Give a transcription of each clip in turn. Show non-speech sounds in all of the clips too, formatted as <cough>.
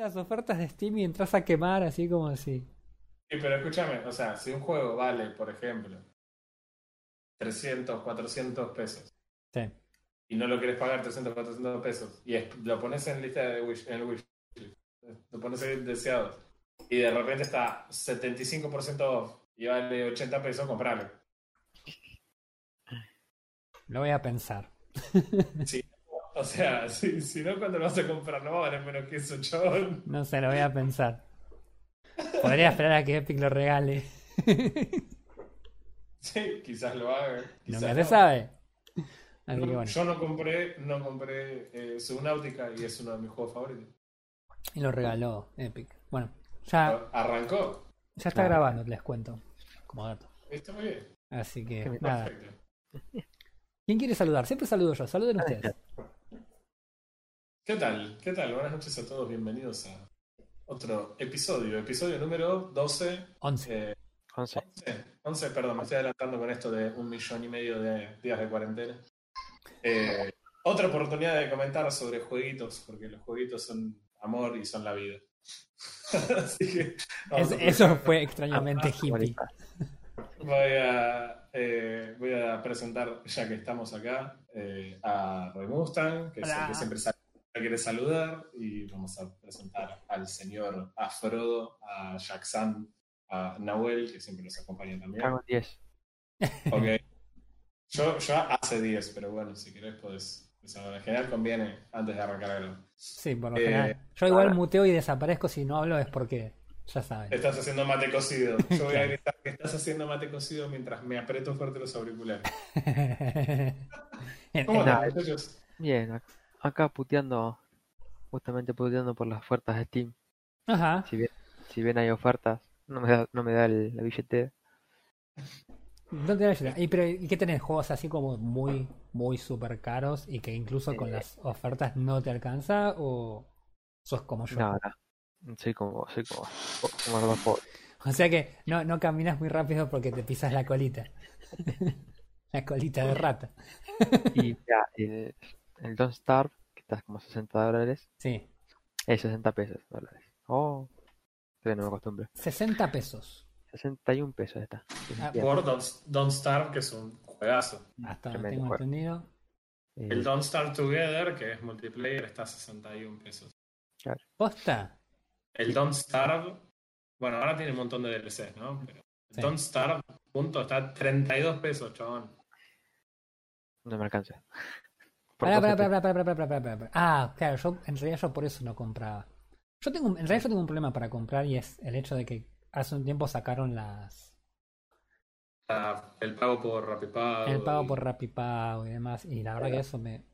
las ofertas de Steam y entras a quemar así como así. Sí, pero escúchame, o sea, si un juego vale, por ejemplo, 300, 400 pesos Sí. y no lo quieres pagar 300, 400 pesos y es- lo pones en lista de wish, en el wish, lo pones en deseados y de repente está 75% off y vale 80 pesos, comprarlo. Lo voy a pensar. Sí. O sea, <laughs> si, si no, cuando lo vas a comprar no va a valer menos que eso, chabón. No sé, lo voy a pensar. Podría esperar a que Epic lo regale. <laughs> Sí, quizás lo haga. quizás Nunca se sabe. Así que No, bueno. Yo no compré, no compré eh, Subnautica y es uno de mis juegos favoritos. Y lo regaló Epic. Bueno, ya, Arrancó. ya está Claro. grabando, les cuento. Como dato. Está muy bien. Así que Qué nada. Perfecto. ¿Quién quiere saludar? Siempre saludo yo. Saluden ustedes. ¿Qué tal? ¿Qué tal? Buenas noches a todos. Bienvenidos a otro episodio. Episodio número 12. 11. eh, 11. 11, 11, perdón, me estoy adelantando con esto de un millón y medio de días de cuarentena. Eh, otra oportunidad de comentar sobre jueguitos, porque los jueguitos son amor y son la vida. <laughs> Así que Es- eso fue extrañamente hippie. Bonita. Voy a, eh, voy a presentar, ya que estamos acá, eh, a Roy Mustang, que es que siempre sal- quiere saludar, y vamos a presentar al señor a Frodo, a Jackson, a Nahuel, que siempre nos acompaña también. Cago en 10. Ok. Yo, yo hace 10, pero bueno, si querés podés. pues, en general conviene antes de arrancar algo. Sí, por lo Eh, general. Yo igual ahora- muteo y desaparezco si no hablo es porque ya saben. Estás haciendo mate cocido. <laughs> Yo voy a gritar que estás haciendo mate cocido mientras me aprieto fuerte los auriculares. <laughs> ¿Cómo están, muchachos? Bien, acá puteando, justamente puteando por las ofertas de Steam. Ajá. Si bien, si bien hay ofertas, no me da, no me da el- la billetera. No te da. ¿Y, pero, ¿y qué tenés? ¿Juegos así como muy, muy super caros y que incluso con Eh. las ofertas no te alcanza? ¿O sos como yo? No, no. Soy como, soy como. <laughs> O sea que no, no caminas muy rápido porque te pisas la colita. <laughs> la colita de rata. Y <laughs> ya, el Don't Starve, que está como 60 dólares, Sí. es 60 pesos dólares. Oh, todavía no me acostumbro. 60 pesos. 61 pesos está. Ah. Por Don't, Don't Starve, que es un juegazo. Hasta donde Tremendo tengo juego. entendido. Eh, El Don't Starve Together, que es multiplayer, está a 61 pesos. ¿Posta? El Don't Starve, bueno, ahora tiene un montón de DLCs, ¿no? Pero el Sí. Don't Starve, punto, está a 32 pesos, chabón. no me alcanza. Por Pará, pará, 12 pará, pará, pará, pará, pará, pará, pará. Ah, claro, yo en realidad yo por eso no compraba. Yo tengo, un- en realidad yo tengo un problema para comprar y es el hecho de que hace un tiempo sacaron las Ah, El pago por RapiPago. el pago y- por Rapipago y demás y la verdad que eso me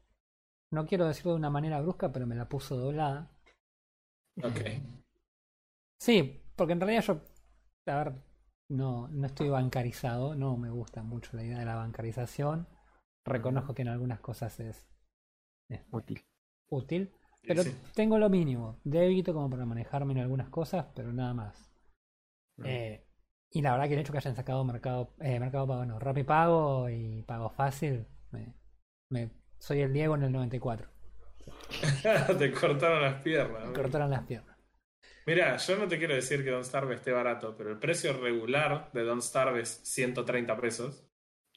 no quiero decirlo de una manera brusca, pero me la puso doblada. Ok. <laughs> Sí, porque en realidad yo a ver, no no estoy bancarizado, no me gusta mucho la idea de la bancarización. Reconozco que en algunas cosas es Útil. útil, pero Sí. tengo lo mínimo, débito como para manejarme en algunas cosas, pero nada más. Eh, y la verdad que el hecho que hayan sacado Mercado, eh, Mercado Pago, no, Rappi Pago y Pago Fácil, me, me- soy el Diego en el 94. <laughs> Te cortaron las piernas. Me cortaron las piernas. Mira, yo no te quiero decir que Don't Starve esté barato, pero el precio regular de Don't Starve es 130 pesos.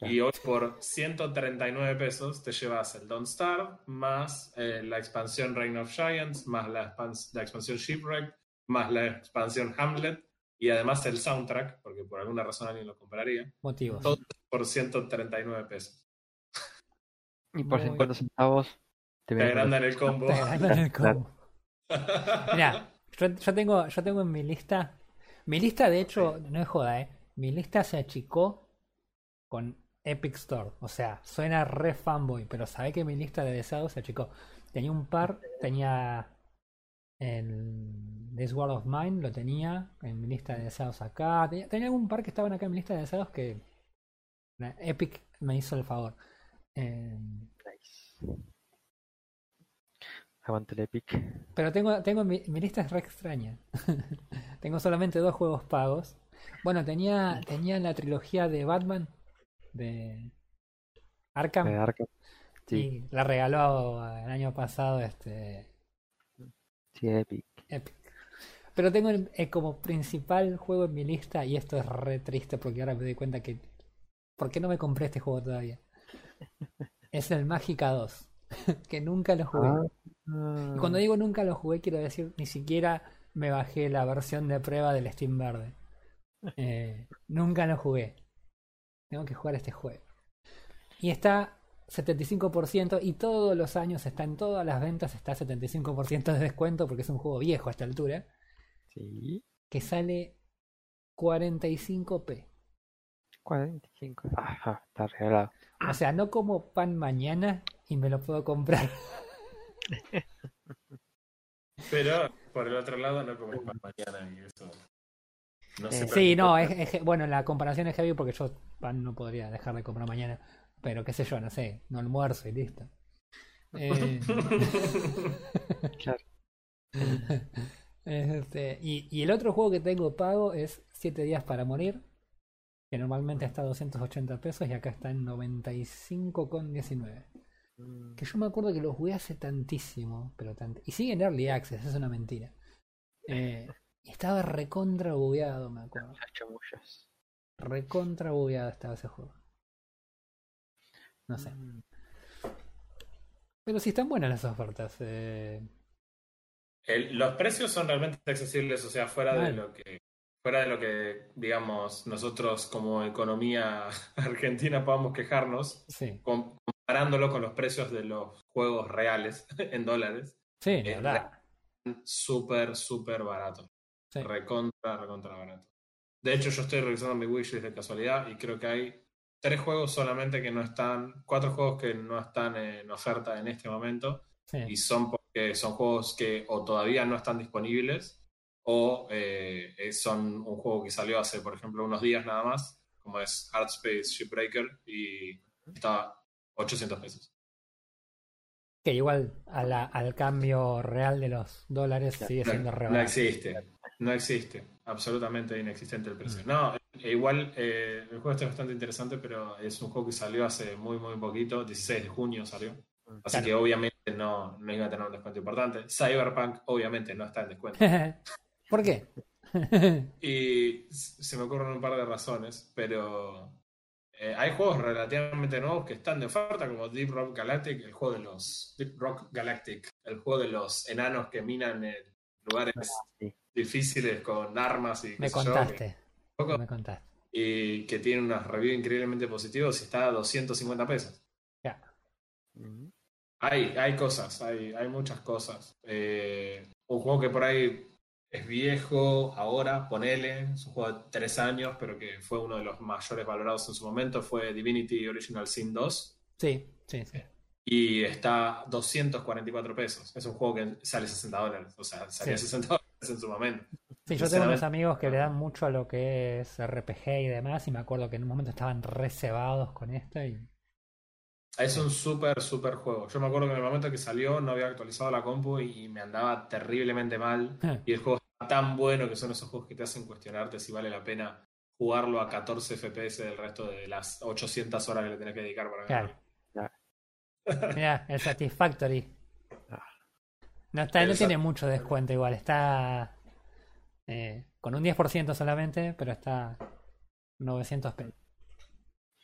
Y hoy por 139 pesos te llevas el Don't Starve más eh, la expansión Reign of Giants, más la, expans- la expansión Shipwreck, más la expansión Hamlet y además el soundtrack, porque por alguna razón alguien lo compraría, Motivos. todo por 139 pesos. Y por Muy- 50 centavos te Te agrandan el combo. Te agrandan el combo. Mira, yo, yo tengo, yo tengo en mi lista. Mi lista, de hecho, no es joda, eh. Mi lista se achicó con Epic Store. O sea, suena re fanboy, pero sabe que mi lista de deseados se achicó. Tenía un par, tenía el This World of Mine, lo tenía en mi lista de deseados acá. Tenía, tenía algún par que estaban acá en mi lista de deseados que Epic me hizo el favor. Eh, Nice. Aguante el Epic. Pero tengo, tengo mi, mi lista es re extraña. <laughs> tengo solamente dos juegos pagos. Bueno, tenía, tenía la trilogía de Batman de Arkham De Arkham. Sí, y la regaló el año pasado este sí, Epic. Epic. Pero tengo eh, como principal juego en mi lista, y esto es re triste porque ahora me doy cuenta que. ¿Por qué no me compré este juego todavía? <laughs> Es el Mágica 2, <laughs> que nunca lo jugué. Ah, Y cuando digo nunca lo jugué, quiero decir ni siquiera me bajé la versión de prueba del Steam Verde. Eh, nunca lo jugué. Tengo que jugar este juego. Y está 75% y todos los años está en todas las ventas, está 75% de descuento porque es un juego viejo a esta altura, Sí. que sale 45p. 45. Ajá, está regalado. O sea, no como pan mañana y me lo puedo comprar. <laughs> Pero por el otro lado no comes pan mañana y eso. No sé Eh, sí, no, es, es- bueno, la comparación es heavy porque yo pan no podría dejar de comprar mañana, pero qué sé yo, no sé, no almuerzo y listo. Eh, Claro. <laughs> este, y, y el otro juego que tengo pago es 7 días para morir, que normalmente está a 280 pesos y acá está en 95,19. Mm, Que yo me acuerdo que lo jugué hace tantísimo, pero tant y sigue en Early Access, es una mentira. Eh, y estaba recontra bugueado, me acuerdo. Las chamullas. Recontra bugueado estaba ese juego. No sé. Mm, Pero sí están buenas las ofertas. eh, El- los precios son realmente accesibles, o sea, fuera de lo que fuera de lo que digamos nosotros como economía <laughs> argentina podamos quejarnos, sí, com- comparándolo con los precios de los juegos reales <laughs> en dólares, sí, la verdad. súper, súper barato. Sí. Recontra, recontra barato. De hecho, yo estoy revisando mi wishlist de casualidad y creo que hay tres juegos solamente que no están, cuatro juegos que no están en oferta en este momento y son porque son juegos que o todavía no están disponibles o eh, eh, son un juego que salió hace, por ejemplo, unos días nada más, como es Hardspace Shipbreaker y está 800 pesos. Que igual a la- al cambio real de los dólares sigue No, siendo re no barato. existe, no existe, absolutamente inexistente el precio. Mm. No, e igual eh, el juego está bastante interesante, pero es un juego que salió hace muy, muy poquito, 16 de junio salió. Así Claro. que obviamente no, no iba a tener un descuento importante. Cyberpunk obviamente no está en descuento. <laughs> ¿Por qué? <laughs> Y se me ocurren un par de razones, pero eh, hay juegos relativamente nuevos que están de oferta, como Deep Rock Galactic, el juego de los Deep Rock Galactic, el juego de los enanos que minan en lugares sí. Difíciles con armas y me yo, que- contaste. poco- Me contaste. y que tiene unas reviews increíblemente positivos y está a 250 pesos. Ya. Mm, Hay, hay cosas, hay, hay muchas cosas. Eh, un juego que por ahí es viejo ahora, ponele, es un juego de tres años, pero que fue uno de los mayores valorados en su momento, fue Divinity Original Sin 2 Sí, sí, sí. y está 244 pesos. Es un juego que sale 60 dólares, o sea, salió Sí. 60 dólares en su momento. Sí, yo tengo unos amigos que le dan mucho a lo que es RPG y demás, y me acuerdo que en un momento estaban reservados con esto y Es un súper, súper juego. Yo me acuerdo que en el momento que salió no había actualizado la compu y me andaba terriblemente mal. Y el juego está tan bueno que son esos juegos que te hacen cuestionarte si vale la pena jugarlo a 14 FPS del resto de las 800 horas que le tenés que dedicar para Claro. ganarlo. Mira, el Satisfactory. Ah. No, está, no tiene mucho descuento igual, está eh, con un 10% solamente, pero está 900 pesos.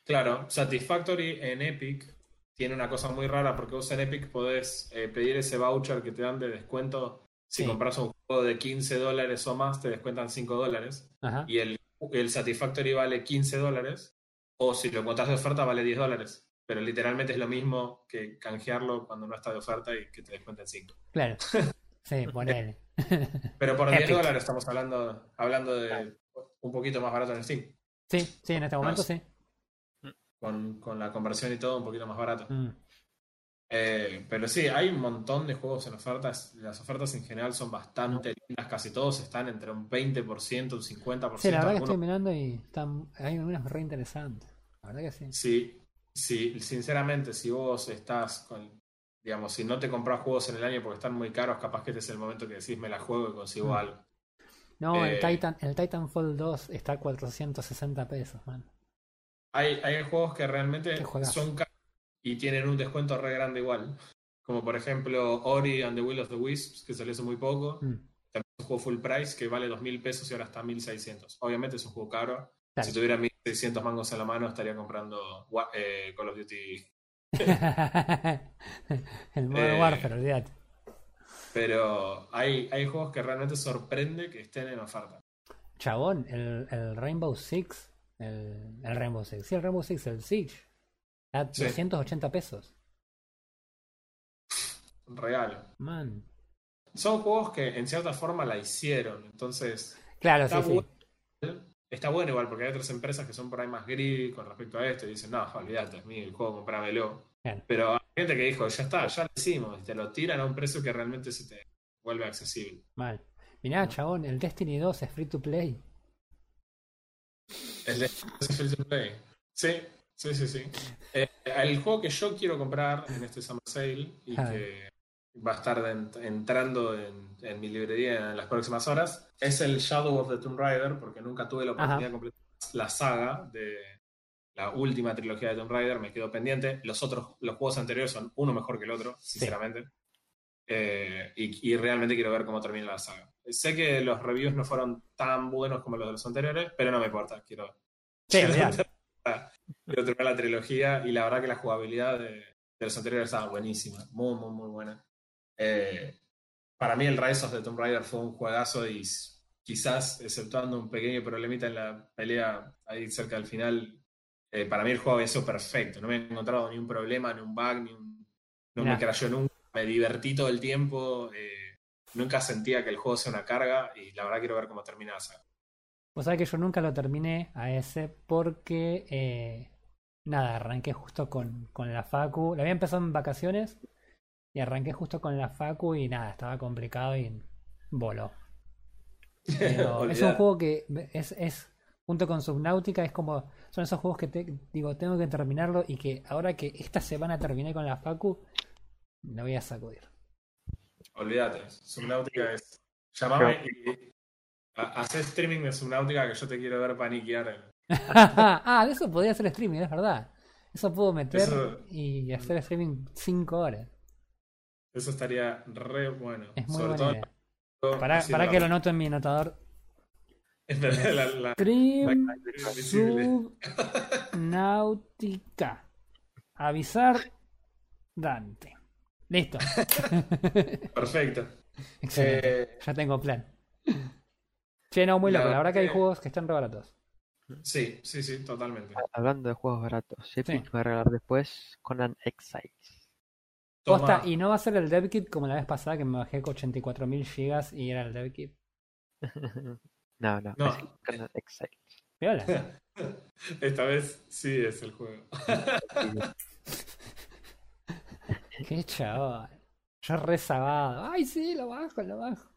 Claro, Satisfactory en Epic tiene una cosa muy rara porque vos en Epic podés eh, pedir ese voucher que te dan de descuento. Si Sí. compras un juego de 15 dólares o más, te descuentan 5 dólares. Y el, el Satisfactory vale 15 dólares, o si lo encontrás de oferta vale 10 dólares. Pero literalmente es lo mismo que canjearlo cuando no está de oferta y que te descuenten 5. Claro. <laughs> Sí, ponele. <laughs> Pero por 10 Epic. dólares estamos hablando, hablando de un poquito más barato en Steam. Sí, sí, en este momento sí. Con, con la conversión y todo, un poquito más barato. Mm. Eh, pero sí, hay un montón de juegos en ofertas. Las ofertas en general son bastante lindas. Casi todos están entre un 20%, un 50%. Sí, la verdad que estoy mirando y están, hay algunas re interesantes. La verdad que sí. Sí, sí, sinceramente, si vos estás con, digamos, si no te compras juegos en el año porque están muy caros, capaz que este es el momento que decís me la juego y consigo Mm. algo. No, el Eh, Titan, el Titanfall 2 está a 460 pesos, man. Hay, hay juegos que realmente son caros y tienen un descuento re grande igual. Como por ejemplo Ori and the Will of the Wisps, que salió hace muy poco. Mm. Te un juego full price que vale 2.000 pesos y ahora está 1.600. Obviamente es un juego caro. Claro. Si tuviera 1.600 mangos en la mano estaría comprando eh, Call of Duty. <laughs> el Modern Eh, Warfare, olvídate. Pero hay, hay juegos que realmente sorprende que estén en oferta. Chabón, el, el Rainbow Six, el, el Rainbow Six, sí, el Rainbow Six, el Siege, a Sí. 280 pesos. Real. Man. Son juegos que en cierta forma la hicieron. Entonces, Claro, sí, sí. Está bueno igual, porque hay otras empresas que son por ahí más greedy con respecto a esto y dicen, no, olvídate, es mío el juego, comprámelo. Claro. Pero hay gente que dijo, ya está, ya lo hicimos, y te lo tiran a un precio que realmente se te vuelve accesible. Mal. Mirá, chabón, el Destiny 2 es free to play. El de es free to play. Sí, sí, sí, sí. Eh, el juego que yo quiero comprar en este Summer Sale y Ah. que va a estar en- entrando en, en mi librería en las próximas horas es el Shadow of the Tomb Raider, porque nunca tuve la oportunidad Ajá. de completar la saga de la última trilogía de Tomb Raider, me quedo pendiente. Los otros, los juegos anteriores son uno mejor que el otro, sinceramente. Eh, y, y realmente quiero ver cómo termina la saga. Sé que los reviews no fueron tan buenos como los de los anteriores, pero no me importa. Quiero, Sí, quiero, olvidate. <laughs> quiero terminar la trilogía y la verdad que la jugabilidad de, de los anteriores estaba buenísima, muy, muy, muy buena. Eh, para mí el Rise of the Tomb Raider fue un juegazo y quizás, exceptuando un pequeño problemita en la pelea ahí cerca del final, eh, para mí el juego había sido perfecto. No me he encontrado ni un problema, ni un bug, ni un... no me crashó nunca. Me divertí todo el tiempo. eh, nunca sentía que el juego sea una carga y la verdad quiero ver cómo termina la saga. Vos sabés que yo nunca lo terminé a ese porque, eh, nada, arranqué justo con, con la Facu. La había empezado en vacaciones y arranqué justo con la Facu y nada, estaba complicado y voló. Pero <laughs> es un juego que es, es, junto con Subnautica, es como, son esos juegos que te, digo, tengo que terminarlo y que ahora que esta semana terminé con la Facu, me voy a sacudir. Olvídate, Subnautica es. Llamame y ha- hacé streaming de Subnautica que yo te quiero ver paniquear. <laughs> ah, de eso podía hacer streaming, es verdad. Eso puedo meter Eso- y hacer streaming 5 horas. Eso estaría re bueno. Es muy Sobre buena todo idea. Para, para la- que lo noto en mi anotador. la- la- Stream invisible. Subnautica. Avisar Dante. Listo. <laughs> Perfecto. Excelente. Eh, Ya tengo plan. Che, no, muy la loco. La verdad que hay verdad juegos que están re baratos. sí, sí, sí, totalmente. Hablando de juegos baratos, Epic Sí. va a regalar después Conan Exiles. Posta, y no va a ser el DevKit como la vez pasada que me bajé con 84.000 gigas y era el DevKit. <laughs> no, no, No. es. <laughs> Esta vez sí es el juego. <laughs> Qué chaval. Yo rezagado. Ay, sí, lo bajo, lo bajo.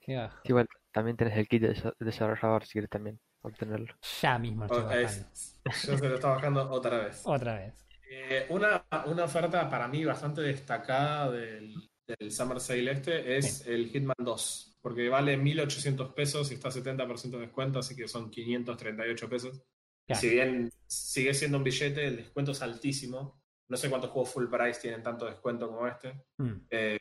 Qué bajo. Igual, también tenés el kit de desa- desarrollador si quieres también obtenerlo. Ya mismo lo estoy es- yo se lo estaba bajando otra vez. Otra vez. Eh, una, una oferta para mí bastante destacada del, del Summer Sale este es el Hitman 2, porque vale 1.800 pesos y está 70% de descuento, así que son 538 pesos. Claro. Si bien sigue siendo un billete, el descuento es altísimo. No sé cuántos juegos full price tienen tanto descuento como este. Mm. Eh,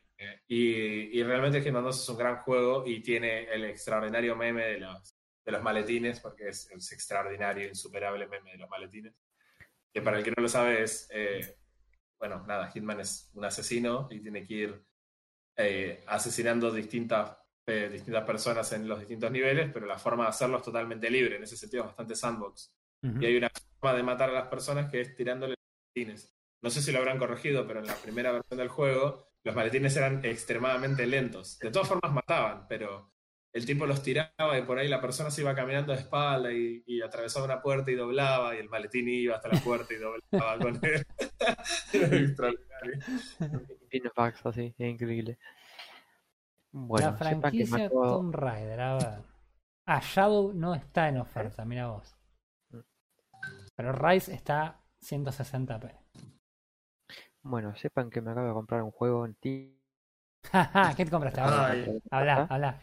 y, y realmente Hitman 2 es un gran juego y tiene el extraordinario meme de los, de los maletines, porque es, es extraordinario, insuperable meme de los maletines. Que para el que no lo sabe es, eh, bueno, nada, Hitman es un asesino y tiene que ir eh, asesinando distintas, eh, distintas personas en los distintos niveles, pero la forma de hacerlo es totalmente libre, en ese sentido es bastante sandbox. Y hay una forma de matar a las personas que es tirándole maletines. No sé si lo habrán corregido, pero en la primera versión del juego los maletines eran extremadamente lentos. De todas formas mataban, pero el tipo los tiraba y por ahí la persona se iba caminando de espalda y, y atravesaba una puerta y doblaba y el maletín iba hasta la puerta y doblaba <laughs> con él. Era extraordinario. Bugs así, es increíble. Bueno, la sepan que me franquicia acabo- Tomb Raider, a ver. Ah, Shadow no está en oferta, mira vos. Pero Rise está 160p. Bueno, sepan que me acabo de comprar un juego en ti. <laughs> ¿Qué te compraste? Habla, habla.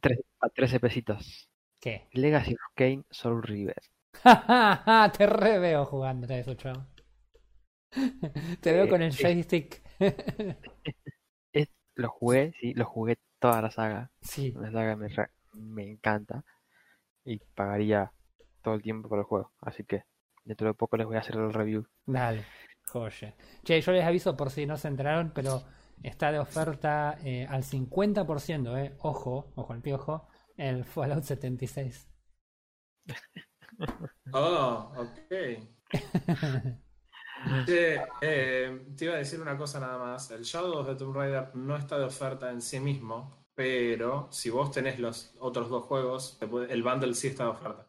Tres- a 13 pesitos. ¿Qué? Legacy of Kane Soul River. <laughs> Te re veo jugando a eso, chavo. Te veo Eh, con el eh. joystick. <laughs> lo jugué, sí, lo jugué toda la saga. Sí, La saga me, me encanta y pagaría todo el tiempo por el juego. Así que dentro de poco les voy a hacer el review. dale, joya. Che, yo les aviso por si no se enteraron, pero está de oferta eh, al 50%, eh. Ojo, ojo al piojo, el Fallout 76. <laughs> Oh, ok. <laughs> Che, eh, te iba a decir una cosa nada más. El Shadow of the Tomb Raider no está de oferta en sí mismo, pero si vos tenés los otros dos juegos, puede- el bundle sí está de oferta.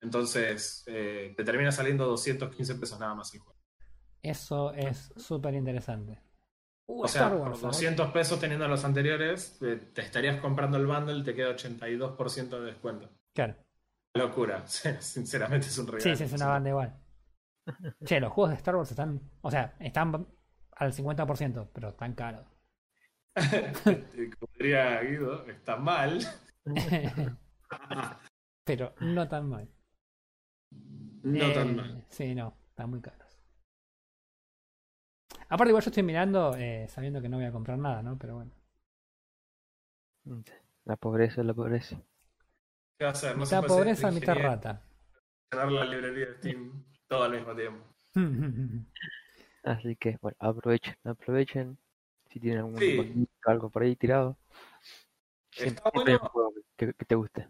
Entonces, eh, te termina saliendo 215 pesos nada más el juego. Eso es súper interesante. Uh, O sea, Star por Wars, ¿eh? 200 pesos teniendo los anteriores, eh, te estarías comprando el bundle y te queda 82% de descuento. Claro. Locura. <laughs> Sinceramente es un regalo. Sí, sí, es una banda igual. <laughs> Che, los juegos de Star Wars están, o sea, están al 50%, pero están caros. <laughs> Como diría Guido, está mal. pero no tan mal. No Eh, tan mal. Sí, no, están muy caros. Aparte, igual yo estoy mirando eh, sabiendo que no voy a comprar nada, ¿no? Pero bueno. La pobreza, la pobreza. ¿Qué va a hacer? No se mitad ser pobreza, mitad rata. y Tener la librería de Steam todo al mismo tiempo. <laughs> Así que, bueno, aprovechen, aprovechen. Si tienen algún Sí. algo por ahí tirado. Está bueno. un juego que, que te guste.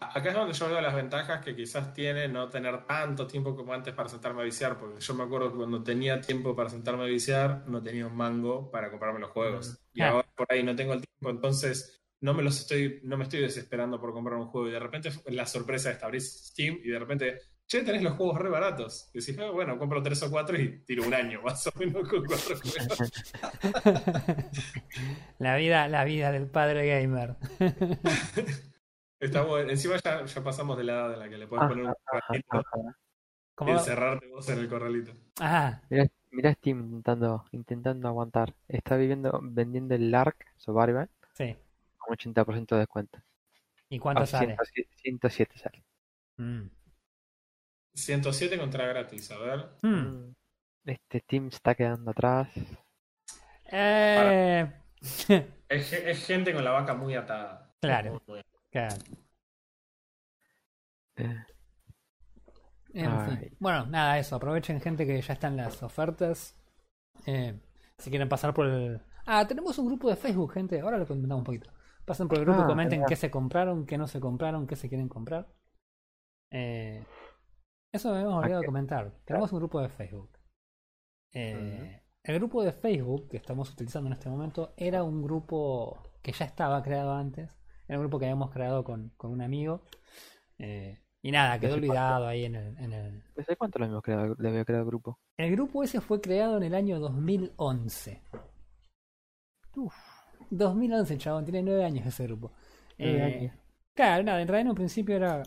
Acá es donde yo veo las ventajas que quizás tiene no tener tanto tiempo como antes para sentarme a viciar, porque yo me acuerdo que cuando tenía tiempo para sentarme a viciar, no tenía un mango para comprarme los juegos. Y Ah. ahora por ahí no tengo el tiempo, entonces no me los estoy, no me estoy desesperando por comprar un juego. Y de repente la sorpresa esta, abrís Steam y de repente, che, tenés los juegos re baratos. Y decís, "Ah, bueno, compro tres o cuatro y tiro un año, <laughs> más o menos con cuatro juegos. <laughs> la vida, la vida del padre gamer. <laughs> Está bueno. Encima ya, ya pasamos de la edad en la que le puedes Ah, poner un Ajá, corralito ajá. y ¿Cómo? encerrarte vos en el corralito. Ah, Mirá, mirá Steam intentando, intentando aguantar. Está viviendo, vendiendo el Ark Survival sí. con 80% de descuento. ¿Y cuánto Ah, sale? 107, 107 sale. Mm. 107 contra gratis, a ver. Mm. Mm. Este Steam está quedando atrás. Eh, Es, es gente con la vaca muy atada. Claro. Muy- claro. Eh, fin. Bueno, nada, eso. Aprovechen, gente, que ya están las ofertas. Eh, si quieren pasar por el. Ah, tenemos un grupo de Facebook, gente. Ahora lo comentamos un poquito. Pasen por el grupo y Ah, comenten verdad. qué se compraron, qué no se compraron, qué se quieren comprar. Eh, eso me hemos olvidado de Ok. comentar. Tenemos un grupo de Facebook. Eh, El grupo de Facebook que estamos utilizando en este momento era un grupo que ya estaba creado antes. Era un grupo que habíamos creado con, con un amigo. Eh, y nada, quedó olvidado ahí en el, en el, ¿Desde cuánto lo habíamos creado, le había creado el grupo? el grupo ese fue creado en el año 2011. Uf. 2011, chabón, tiene nueve años ese grupo. Eh, años. Claro, nada, en realidad en un principio era.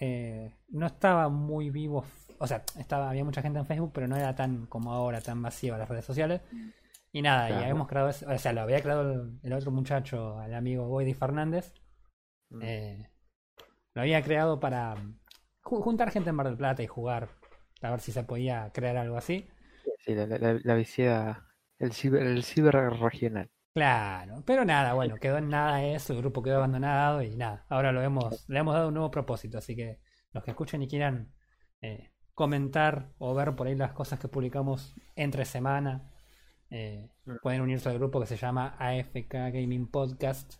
eh, no estaba muy vivo. O sea, estaba, había mucha gente en Facebook, pero no era tan como ahora, tan vacío las redes sociales. Y nada, y Claro. habíamos creado O sea, lo había creado el, el otro muchacho, el amigo Boydi Fernández. Mm. Eh, lo había creado para ju- juntar gente en Mar del Plata y jugar. A ver si se podía crear algo así. Sí, la, la, viciada, el ciber, el ciber regional. Claro, pero nada, bueno, quedó en nada eso, el grupo quedó abandonado y nada, ahora lo hemos, le hemos dado un nuevo propósito, así que los que escuchen y quieran eh, comentar o ver por ahí las cosas que publicamos entre semana, eh, pueden unirse al grupo que se llama AFK Gaming Podcast.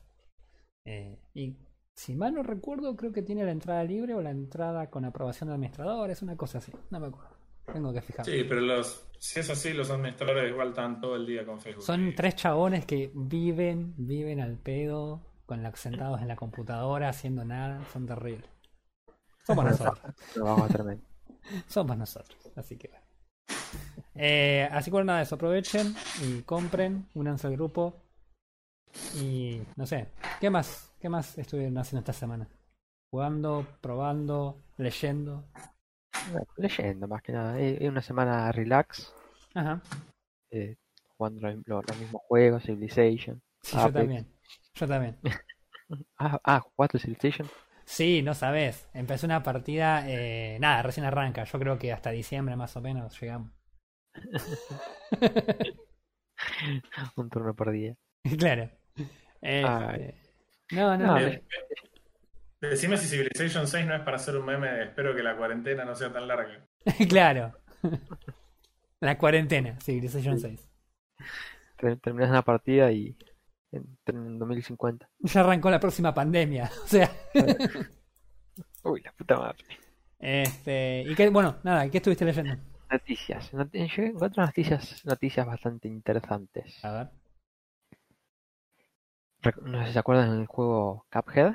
Eh, y si mal no recuerdo, creo que tiene la entrada libre o la entrada con aprobación de administradores, una cosa así, no me acuerdo, tengo que fijarme. Sí, pero los, si es así, los administradores igual están todo el día con Facebook. Son tres chabones que viven, viven al pedo, con la, sentados en la computadora haciendo nada, son terribles. Somos <laughs> nosotros, Lo vamos a tremendo. somos nosotros, así que bueno. Eh, así que nada, eso aprovechen y compren, únanse al grupo y no sé, ¿qué más? ¿Qué más estuvieron haciendo esta semana? Jugando, probando, leyendo. Leyendo más que nada. Es es una semana relax, Ajá, eh, jugando lo- lo- los mismos juegos, Civilization. sí, yo también. Yo también. <laughs> Ah, ah, ¿jugaste Civilization? Sí, no sabes. Empecé una partida, eh, nada, recién arranca. Yo creo que hasta diciembre más o menos llegamos. Un turno por día. <laughs> claro. Este, no, no, No. Eh, Decime si Civilization 6 no es para hacer un meme. Espero que la cuarentena no sea tan larga. <laughs> claro. La cuarentena, Civilization 6. Ter- Terminas una partida y en, en 2050. <laughs> Ya arrancó la próxima pandemia. O sea, Uy, la puta madre. este. Y qué, bueno, nada, ¿qué estuviste leyendo? Noticias. Not- yo encuentro noticias, noticias bastante interesantes. A ver. No sé si se acuerdan del juego Cuphead,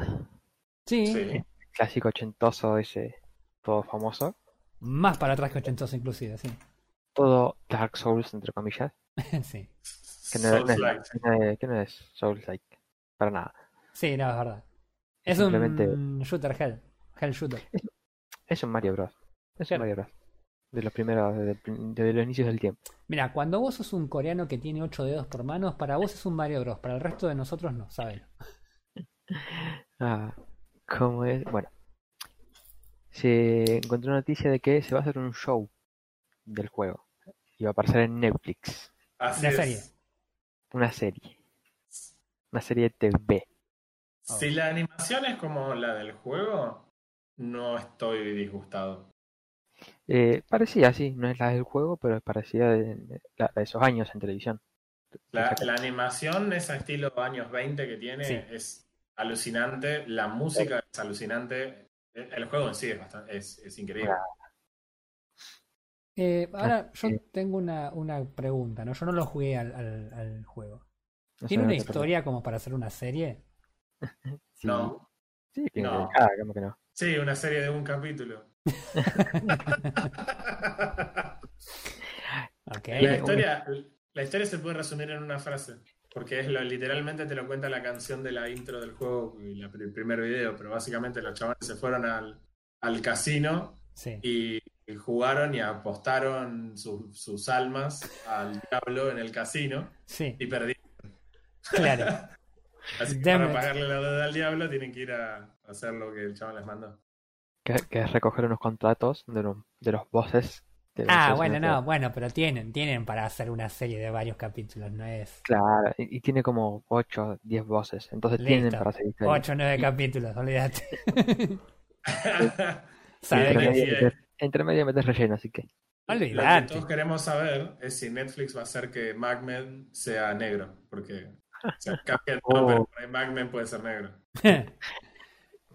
Sí, Sí. clásico ochentoso ese, todo famoso. más para atrás que ochentoso inclusive, sí. Todo Dark Souls, entre comillas. <laughs> sí. Que no, es, Souls-like. que no es- que no es Souls-like. Para nada. Sí, no, es verdad. Es Simplemente- un shooter hell. Hell shooter. Es un Mario Bros. Es un. Mario Bros. De los primeros, desde, los inicios del tiempo. Mira, cuando vos sos un coreano que tiene ocho dedos por manos, para vos es un Mario Bros. Para el resto de nosotros no, saben. <laughs> Ah, ¿cómo es? Bueno, se encontró una noticia de que se va a hacer un show del juego. Y va a aparecer en Netflix. Así Una es. serie. Una serie. Una serie de TV. Si la animación es como la del juego, no estoy disgustado. Eh, parecía, sí, no es la del juego, pero es parecida de, de- la- de esos años en televisión. La, la animación, ese estilo años 20 que tiene, Sí. es alucinante. La música es alucinante. El, el juego en sí es, bastante, es, es increíble. Eh, ahora, yo sí. tengo una, una pregunta, ¿no? Yo no lo jugué al, al, al juego. ¿Tiene una historia como para hacer una serie? <laughs> Sí, No. sí, No. ah, ¿cómo que no? Sí, una serie de un capítulo. La historia, la historia se puede resumir en una frase, porque es lo, literalmente te lo cuenta la canción de la intro del juego y la- el primer video, pero básicamente los chavales se fueron al, al casino Sí. y, y jugaron y apostaron sus- sus almas al diablo en el casino Sí, y perdieron. claro. <laughs> Así que Damn para it. pagarle la deuda al diablo tienen que ir a hacer lo que el chaval les mandó. Que, que es recoger unos contratos de los, de los bosses. de los Ah, bueno, no, bueno, pero tienen, tienen para hacer una serie de varios capítulos, no es Claro, y, y tiene como 8, 10 voces. Entonces tienen Listo. para hacer historia. 8 o 9 capítulos, olvídate. <laughs> <laughs> Entre, que medio sí, metes, entre medio metes relleno, así que. Lo que Olvídate. todos queremos saber es si Netflix va a hacer que Magmen sea negro, porque o sea, Cuphead <laughs> no, Oh. pero por ahí Magmen puede ser negro.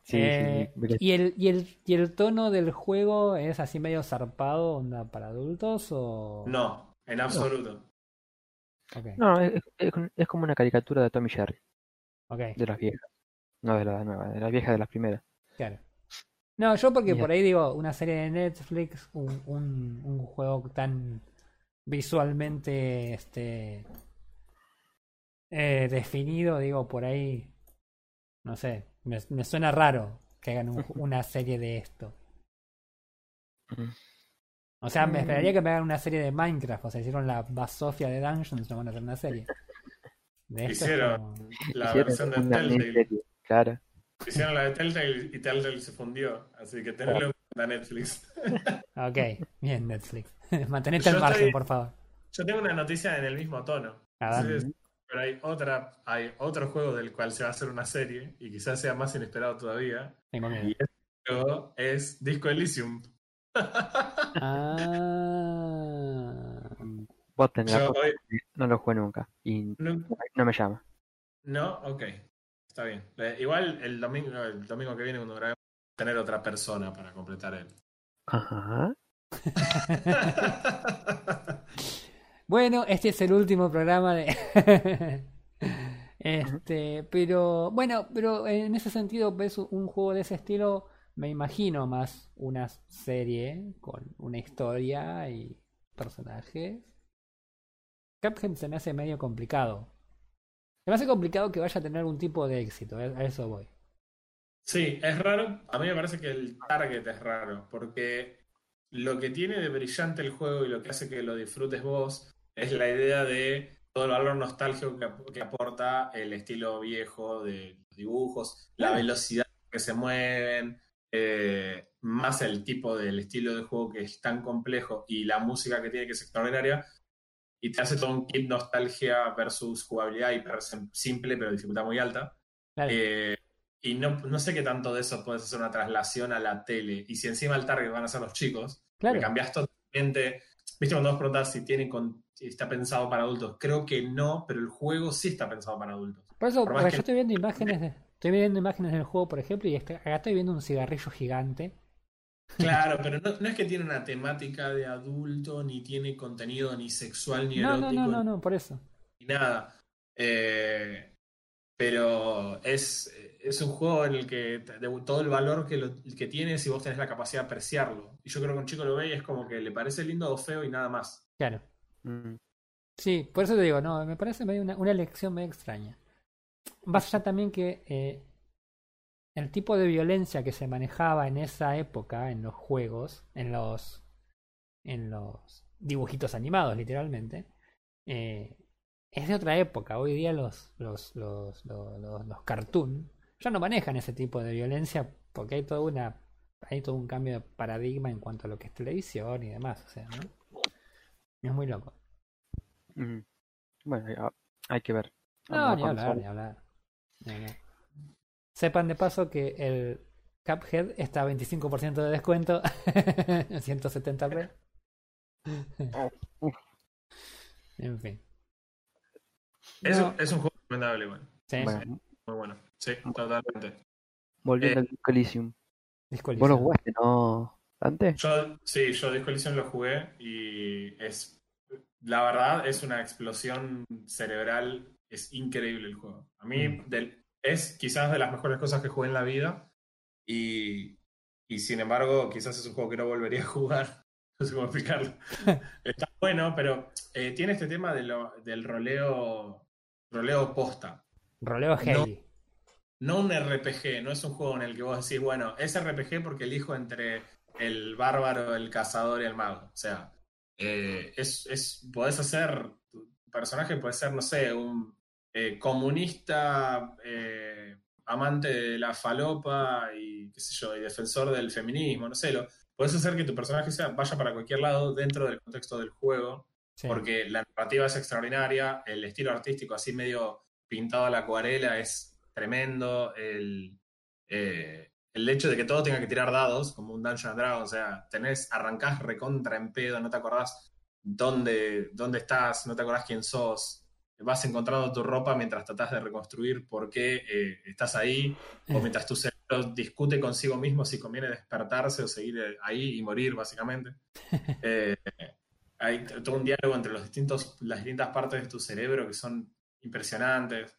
Sí, Eh, sí. ¿y, el, y, el, ¿Y el tono del juego es así medio zarpado, onda para adultos o...? No, en absoluto. No, es, es- es como una caricatura de Tommy Jerry, de las viejas. No de las nuevas, de las viejas de las primeras. claro. No, yo porque por ahí digo, una serie de Netflix, un, un, un juego tan visualmente este eh, definido, digo, por ahí, no sé, me, me suena raro que hagan un- <laughs> una serie de esto. Ujú. O sea, me Mm. esperaría que me hagan una serie de Minecraft. O sea, hicieron la Basofia de Dungeons, no van a hacer una serie. De esto es Hicieron. como- La Hicieron versión de Telltale. Claro. Hicieron la de Telltale y Telltale se fundió, así que tenlo en cuenta Netflix. <laughs> Ok, bien, Netflix. <laughs> Mantenete al margen, estoy- por favor. Yo tengo una noticia en el mismo tono. A ver. Pero hay otra, hay otro juego del cual se va a hacer una serie y quizás sea más inesperado todavía. Tengo miedo. Y ese juego es Disco Elysium. <laughs> Ah. Vos Yo hoy- no lo jugué nunca. Y no, no me llama. no, ok, está bien. Eh, igual el domingo, el domingo que viene cuando grabemos tener otra persona para completar el. Ajá. <laughs> Bueno, este es el último programa de. <laughs> este, pero bueno, pero en ese sentido, ves un juego de ese estilo, me imagino más una serie con una historia y personajes. Cuphead se me hace medio complicado. Se me hace complicado que vaya a tener algún tipo de éxito, a a eso voy. Sí, es raro. A mí me parece que el target es raro, porque lo que tiene de brillante el juego y lo que hace que lo disfrutes vos es la idea de todo el valor nostálgico que, ap- que aporta el estilo viejo de los dibujos, la velocidad que se mueven, eh, más el tipo del estilo de juego que es tan complejo y la música que tiene que es extraordinaria. y te hace todo un kit nostalgia versus jugabilidad hiper sim- simple, pero dificultad muy alta. Claro. Eh, y no, no sé qué tanto de eso puedes hacer una traslación a la tele. Y si encima el target van a ser los chicos, Claro. cambias totalmente. Viste cuando vos preguntás si tiene con- está pensado para adultos. Creo que no, pero el juego sí está pensado para adultos. Por eso, por porque que- yo estoy viendo imágenes de, estoy viendo imágenes del juego, por ejemplo, y este- acá estoy viendo un cigarrillo gigante. Claro, pero no, no es que tiene una temática de adulto, ni tiene contenido ni sexual, ni No, erótico, no, no, no, no, por eso. ni nada. Eh, pero es, es un juego en el que todo el valor que, lo, que tiene si vos tenés la capacidad de apreciarlo. Y yo creo que un chico lo ve y es como que le parece lindo o feo y nada más. Claro. Mm, Sí, por eso te digo, no, me parece medio una, una elección medio extraña. Más allá también que eh, el tipo de violencia que se manejaba en esa época en los juegos, en los, en los dibujitos animados, literalmente, eh, es de otra época. Hoy día los, los, los, los, los, los cartoon ya no manejan ese tipo de violencia porque hay toda una hay todo un cambio de paradigma en cuanto a lo que es televisión y demás, o sea, ¿no? Es muy loco. mm. Bueno, hay que ver. No, ni hablar, ni hablar. Ni hablar. Sepan de paso que el Cuphead está a 25% de descuento. <laughs> 170p. uf. En fin. Es, No, es un juego recomendable, igual. sí, Bueno, Muy bueno. Sí, totalmente. volviendo Eh, al Disco Elysium. Disco ¿Vos lo Elysium. jugaste, no, Dante? Yo, sí, yo Disco Elysium lo jugué y es, la verdad, es una explosión cerebral. Es increíble el juego. A mí Mm. del- es quizás de las mejores cosas que jugué en la vida y, y sin embargo, quizás es un juego que no volvería a jugar. <laughs> No sé cómo explicarlo. <laughs> Está bueno, pero eh, tiene este tema de lo- del roleo, roleo posta. Roleo heavy. No un RPG, no es un juego en el que vos decís, bueno, es RPG porque elijo entre el bárbaro, el cazador y el mago. O sea, eh, es, es, podés hacer, tu personaje puede ser, no sé, un eh, comunista, eh, amante de la falopa y qué sé yo, y defensor del feminismo, no sé, lo, podés hacer que tu personaje sea, vaya para cualquier lado dentro del contexto del juego Sí. porque la narrativa es extraordinaria, el estilo artístico así medio pintado a la acuarela es tremendo, el, eh, el hecho de que todo tenga que tirar dados, como un Dungeon and Dragons, o sea, tenés, arrancás recontra en pedo, no te acordás dónde, dónde estás, no te acordás quién sos, vas encontrando tu ropa mientras tratás de reconstruir por qué eh, estás ahí, o mientras tu cerebro discute consigo mismo si conviene despertarse o seguir eh, ahí y morir, básicamente. <laughs> Eh, hay todo un diálogo entre los distintos, las distintas partes de tu cerebro que son impresionantes.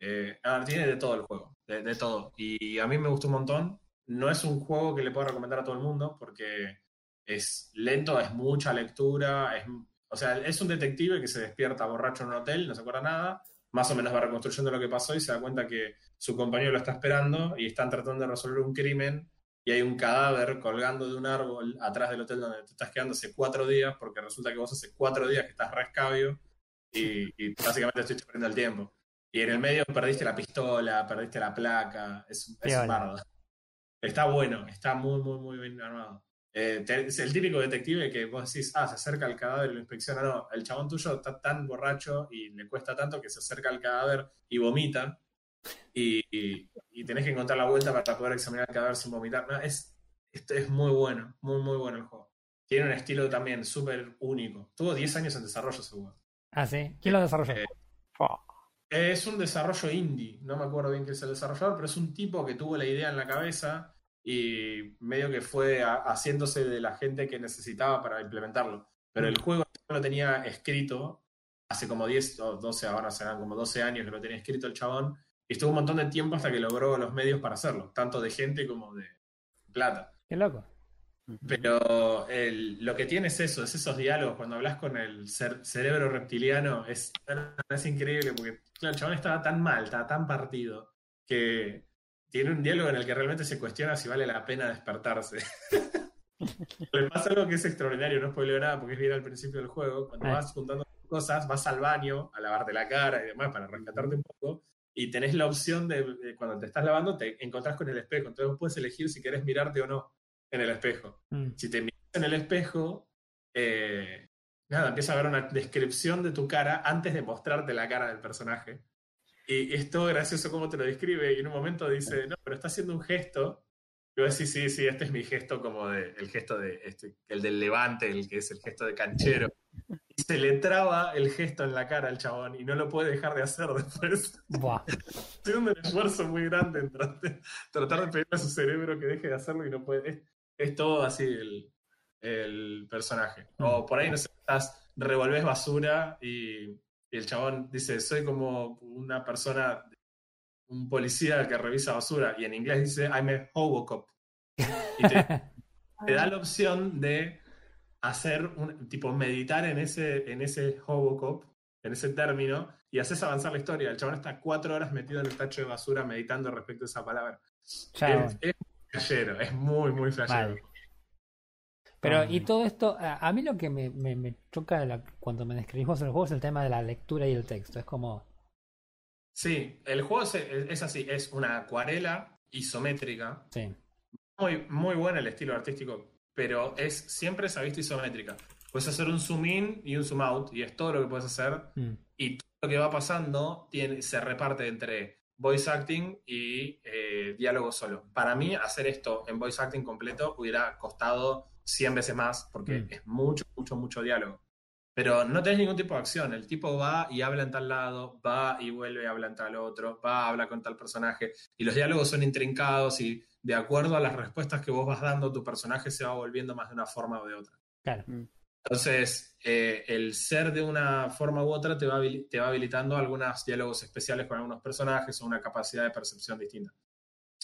Eh, tiene de todo el juego, de, todo. Y a mí me gustó un montón. No es un juego que le puedo recomendar a todo el mundo porque es lento, es mucha lectura, es, o sea, es un detective que se despierta borracho en un hotel, no se acuerda nada, más o menos va reconstruyendo lo que pasó y se da cuenta que su compañero lo está esperando y están tratando de resolver un crimen y hay un cadáver colgando de un árbol atrás del hotel donde te estás quedando hace cuatro días, porque resulta que vos hace cuatro días que estás rescabio y, y básicamente estuviste perdiendo el tiempo. Y en el medio perdiste la pistola, perdiste la placa, es, es Piola. bardo. Está bueno, está muy, muy, muy bien armado. Eh, te- es el típico detective que vos decís, ah, se acerca al cadáver y lo inspecciona. No, el chabón tuyo está tan borracho y le cuesta tanto que se acerca al cadáver y vomita. Y, y- y tenés que encontrar la vuelta para poder examinar el cadáver sin vomitar. No, es, esto es muy bueno, muy, muy bueno el juego. Tiene un estilo también súper único. Tuvo 10 años en desarrollo ese juego. Ah, sí. ¿Quién lo desarrolló? Eh. Es un desarrollo indie, no me acuerdo bien quién es el desarrollador, pero es un tipo que tuvo la idea en la cabeza y medio que fue a- haciéndose de la gente que necesitaba para implementarlo. Pero el juego lo tenía escrito hace como 10 o 12, ahora serán como 12 años que lo tenía escrito el chabón, y estuvo un montón de tiempo hasta que logró los medios para hacerlo, tanto de gente como de plata. Qué loco. Pero el- lo que tiene es eso, es esos diálogos. Cuando hablas con el cer- cerebro reptiliano, es, es increíble porque, claro, el chabón estaba tan mal, estaba tan partido, que tiene un diálogo en el que realmente se cuestiona si vale la pena despertarse. <laughs> Le pasa algo que es extraordinario, no spoileo nada porque es bien al principio del juego. Cuando vas juntando cosas, vas al baño a lavarte la cara y demás para rescatarte un poco. Y tenés la opción de, de cuando te estás lavando, te encontrás con el espejo. Entonces vos puedes elegir si querés mirarte o no en el espejo Mm. si te miras en el espejo, eh, nada, empieza a ver una descripción de tu cara antes de mostrarte la cara del personaje. Y es todo gracioso cómo te lo describe. Y en un momento dice, no, pero está haciendo un gesto. Y vos decís, sí, sí, este es mi gesto como de, el gesto de, este, el del levante, el que es el gesto de canchero. Y se le traba el gesto en la cara al chabón y no lo puede dejar de hacer después. Buah. <laughs> Haciendo un esfuerzo muy grande en tratar de, tratar de pedirle a su cerebro que deje de hacerlo y no puede. Es, todo así el, el personaje. O por ahí, no sé, estás, revolves basura y, y el chabón dice, soy como una persona, un policía que revisa basura. Y en inglés dice, I'm a hobocop. Y te, <laughs> te da la opción de hacer un tipo meditar en ese, en ese hobocop, en ese término, y haces avanzar la historia. El chabón está cuatro horas metido en el tacho de basura meditando respecto a esa palabra. Es flashero, es muy, muy flashero. Vale. Pero, y todo esto, a, a mí lo que me, me, me choca la- cuando me describís vos el juego es el tema de la lectura y el texto. Es como, Sí, el juego es, es así, es una acuarela isométrica, sí, muy, muy buena el estilo artístico, pero es siempre esa vista isométrica. Puedes hacer un zoom in y un zoom out, y es todo lo que puedes hacer, mm, y todo lo que va pasando tiene, se reparte entre voice acting y eh, diálogo solo. Para mí, hacer esto en voice acting completo hubiera costado 100 veces más, porque Mm. es mucho, mucho, mucho diálogo. Pero no tenés ningún tipo de acción. El tipo va y habla en tal lado, va y vuelve y habla en tal otro, va, habla con tal personaje. Y los diálogos son intrincados y de acuerdo a las respuestas que vos vas dando, tu personaje se va volviendo más de una forma o de otra. claro, Entonces, eh, el ser de una forma u otra te va, te va habilitando algunos diálogos especiales con algunos personajes o una capacidad de percepción distinta.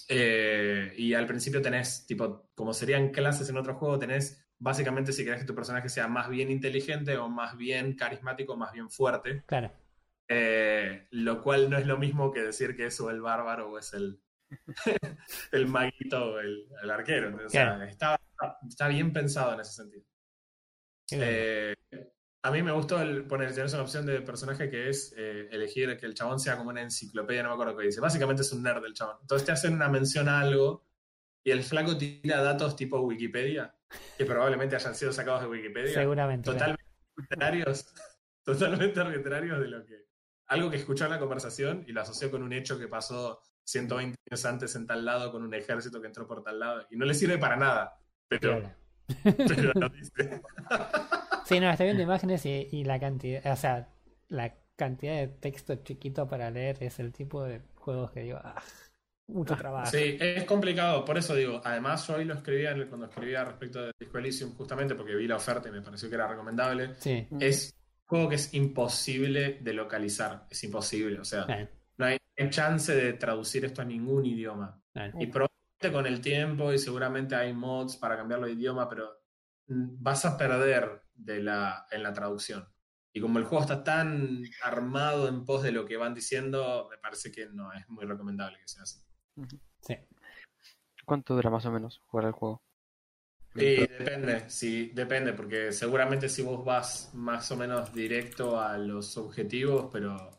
Eh, y al principio tenés, tipo, como serían clases en otro juego, tenés básicamente si querés que tu personaje sea más bien inteligente o más bien carismático o más bien fuerte, claro. eh, lo cual no es lo mismo que decir que es o el bárbaro o es el, <laughs> el maguito o el, el arquero. O sea, está, está bien pensado en ese sentido. Eh, a mí me gustó el poner, tenés una opción de personaje que es eh, elegir que el chabón sea como una enciclopedia, no me acuerdo qué dice. Básicamente es un nerd el chabón. Entonces te hacen una mención a algo y el flaco tira datos tipo Wikipedia, que probablemente hayan sido sacados de Wikipedia. Seguramente. Totalmente arbitrarios, <laughs> totalmente arbitrarios de lo que. Algo que escuchó en la conversación y lo asoció con un hecho que pasó 120 años antes en tal lado con un ejército que entró por tal lado. Y no le sirve para nada, pero, Claro. <laughs> Sí, no, está viendo imágenes y, y la cantidad, o sea, la cantidad de texto chiquito para leer es el tipo de juegos que digo, ah, mucho trabajo. Sí, es complicado, por eso digo, además yo hoy lo escribía cuando escribía respecto de Disco Elysium, justamente porque vi la oferta y me pareció que era recomendable. Sí, Es un juego que es imposible de localizar, es imposible, o sea, no hay chance de traducir esto a ningún idioma. Y probablemente con el tiempo y seguramente hay mods para cambiarlo de idioma, pero mm, vas a perder de la, en la traducción. Y como el juego está tan armado en pos de lo que van diciendo, me parece que no es muy recomendable que sea así. Sí. ¿Cuánto dura más o menos jugar el juego? Y depende, sí, depende, porque seguramente si vos vas más o menos directo a los objetivos, pero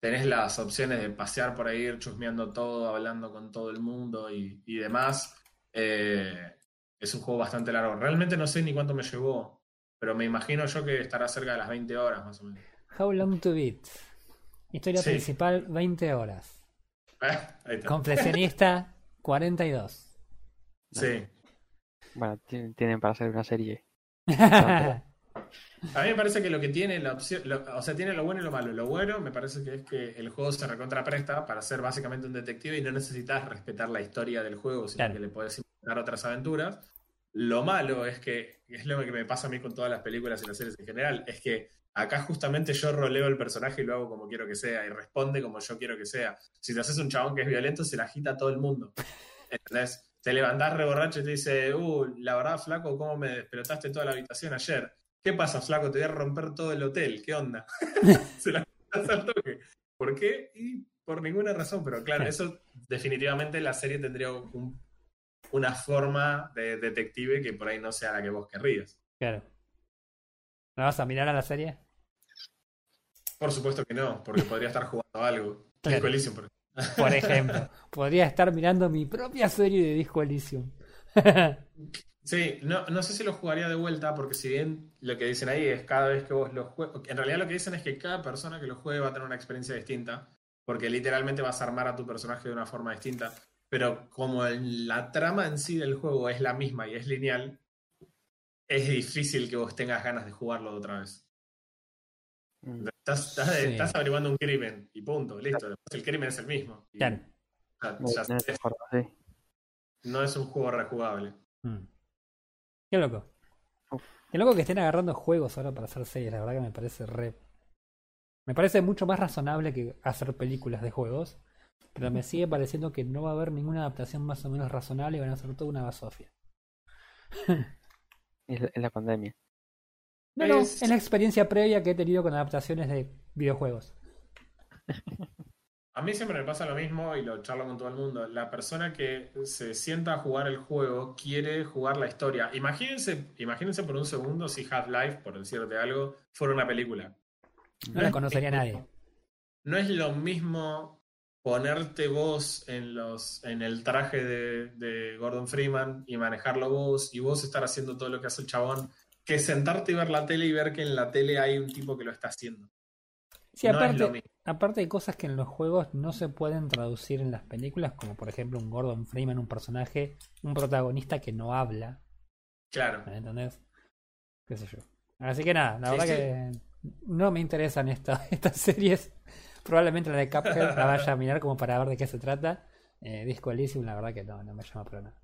tenés las opciones de pasear por ahí, ir chusmeando todo, hablando con todo el mundo y, y demás, eh, es un juego bastante largo. Realmente no sé ni cuánto me llevó, pero me imagino yo que estará cerca de las 20 horas más o menos. How long to beat. Historia Sí. principal, 20 horas. Eh. Completionista, 42. Sí. Bueno, tienen, tienen para hacer una serie. <laughs> A mí me parece que lo que tiene la opción, lo- o sea, tiene lo bueno y lo malo. Lo bueno me parece que es que el juego se recontrapresta para ser básicamente un detective y no necesitas respetar la historia del juego, sino Claro. que le puedes inventar otras aventuras. Lo malo es que, es lo que me pasa a mí con todas las películas y las series en general, es que acá justamente yo roleo el personaje y lo hago como quiero que sea y responde como yo quiero que sea. Si te haces un chabón que es violento, se la agita a todo el mundo. <laughs> ¿Entendés? Te levantás re borracho y te dice, uh, la verdad, flaco, ¿cómo me despelotaste toda la habitación ayer? ¿Qué pasa, flaco? Te voy a romper todo el hotel. ¿Qué onda? <laughs> Se la al toque. ¿Por qué? Y por ninguna razón, pero claro, eso definitivamente la serie tendría un- una forma de detective que por ahí no sea la que vos querrías. Claro. ¿No vas a mirar a la serie? Por supuesto que no, porque podría estar jugando algo. Claro. Disco Elysium, por ejemplo. Por ejemplo, <laughs> podría estar mirando mi propia serie de Disco Elysium. <laughs> Sí, no, no sé si lo jugaría de vuelta, porque si bien lo que dicen ahí es cada vez que vos lo juegues, en realidad lo que dicen es que cada persona que lo juegue va a tener una experiencia distinta, porque literalmente vas a armar a tu personaje de una forma distinta, pero como el- la trama en sí del juego es la misma y es lineal, es difícil que vos tengas ganas de jugarlo de otra vez. Mm, Estás, estás, Sí. estás averiguando un crimen y punto, listo. Después el crimen es el mismo. Y Claro. ya- es no es un juego rejugable. Mm. Qué loco. Qué loco que estén agarrando juegos ahora para hacer series. La verdad que me parece re. Me parece mucho más razonable que hacer películas de juegos. Pero me sigue pareciendo que no va a haber ninguna adaptación más o menos razonable y van a hacer toda una basofia. <laughs> Es, la- es la pandemia. No, no, Es- es la experiencia previa que he tenido con adaptaciones de videojuegos. <laughs> A mí siempre me pasa lo mismo y lo charlo con todo el mundo. La persona que se sienta a jugar el juego quiere jugar la historia. Imagínense, imagínense por un segundo si Half-Life, por decirte algo, fuera una película. No la conocería nadie. No es lo mismo ponerte vos en los en el traje de, de Gordon Freeman y manejarlo vos y vos estar haciendo todo lo que hace el chabón que sentarte y ver la tele y ver que en la tele hay un tipo que lo está haciendo. Sí, no es aparte, lo mismo. Aparte hay cosas que en los juegos no se pueden traducir en las películas, como por ejemplo un Gordon Freeman, un personaje, un protagonista que no habla. Claro. ¿Me entendés? ¿Qué sé yo? Así que nada, la Sí, verdad sí. que no me interesan esta- <laughs> estas series. Probablemente la de Cuphead la vaya a mirar como para ver de qué se trata. Eh, Disco Elysium, la verdad que no, no me llama para nada.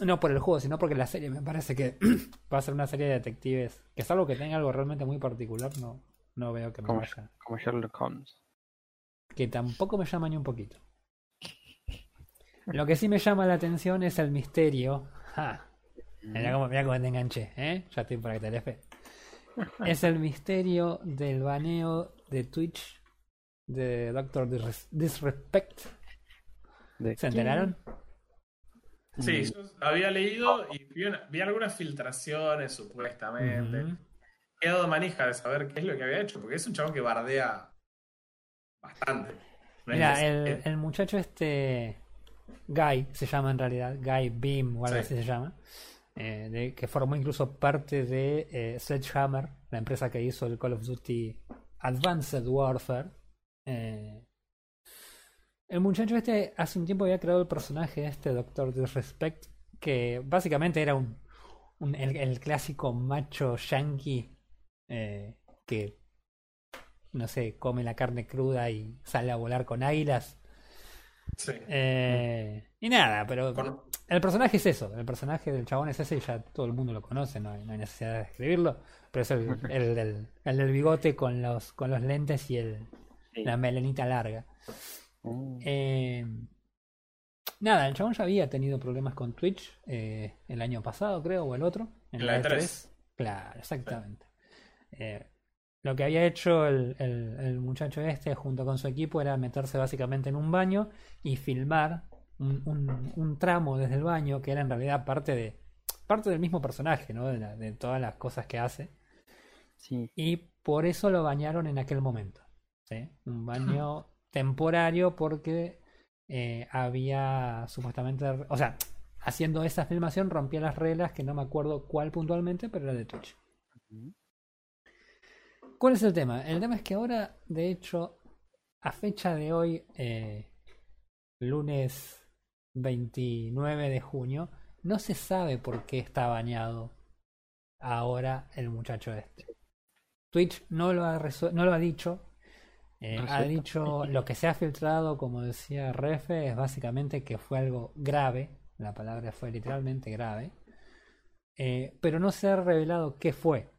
No por el juego, sino porque la serie me parece que <clears throat> va a ser una serie de detectives. Que es algo que tenga algo realmente muy particular, no, no veo que me Como, vaya. como Sherlock Holmes. Que tampoco me llama ni un poquito. Lo que sí me llama la atención es el misterio. Ja, Mirá cómo, mirá cómo te enganché, ¿eh? Ya estoy para que te. Es el misterio del baneo de Twitch de Doctor Disres- Disrespect. ¿De ¿Se quién? enteraron? Sí, yo había leído y vi, una- vi algunas filtraciones supuestamente. He dado manija de saber qué es lo que había hecho, porque es un chabón que bardea bastante. No Mira, el, el muchacho este. Guy se llama en realidad, Guy Beam o algo Sí. así se llama. eh, de- que formó incluso parte de eh, Sledgehammer, la empresa que hizo el Call of Duty Advanced Warfare. Eh, el muchacho este hace un tiempo había creado el personaje este Doctor Disrespect, que básicamente era un, un- el, el clásico macho yankee eh, que no sé, come la carne cruda y sale a volar con águilas. Sí. Eh, y nada, pero Con- el personaje es eso. El personaje del chabón es ese y ya todo el mundo lo conoce, no hay, no hay necesidad de escribirlo. Pero es el, <laughs> el del, el del bigote con los, con los lentes y el, Sí. la melenita larga. Mm, Eh, nada, el chabón ya había tenido problemas con Twitch eh, el año pasado, creo, o el otro. En La la E3. E3. Claro, exactamente. Eh, lo que había hecho el, el- el muchacho este junto con su equipo era meterse básicamente en un baño y filmar un, un- un tramo desde el baño que era en realidad parte de parte del mismo personaje, ¿no? De, la- de todas las cosas que hace. sí. Y por eso lo bañaron en aquel momento. ¿sí? Un baño <laughs> temporario porque eh, había supuestamente... O sea, haciendo esa filmación rompía las reglas que no me acuerdo cuál puntualmente, pero era de Twitch. ¿Cuál es el tema? El tema es que ahora, de hecho, a fecha de hoy, eh, lunes 29 de junio, no se sabe por qué está bañado ahora el muchacho este. Twitch no lo ha, resu- no lo ha dicho. Eh, ha dicho lo que se ha filtrado, como decía Refe, es básicamente que fue algo grave. La palabra fue literalmente grave. Eh, pero no se ha revelado qué fue.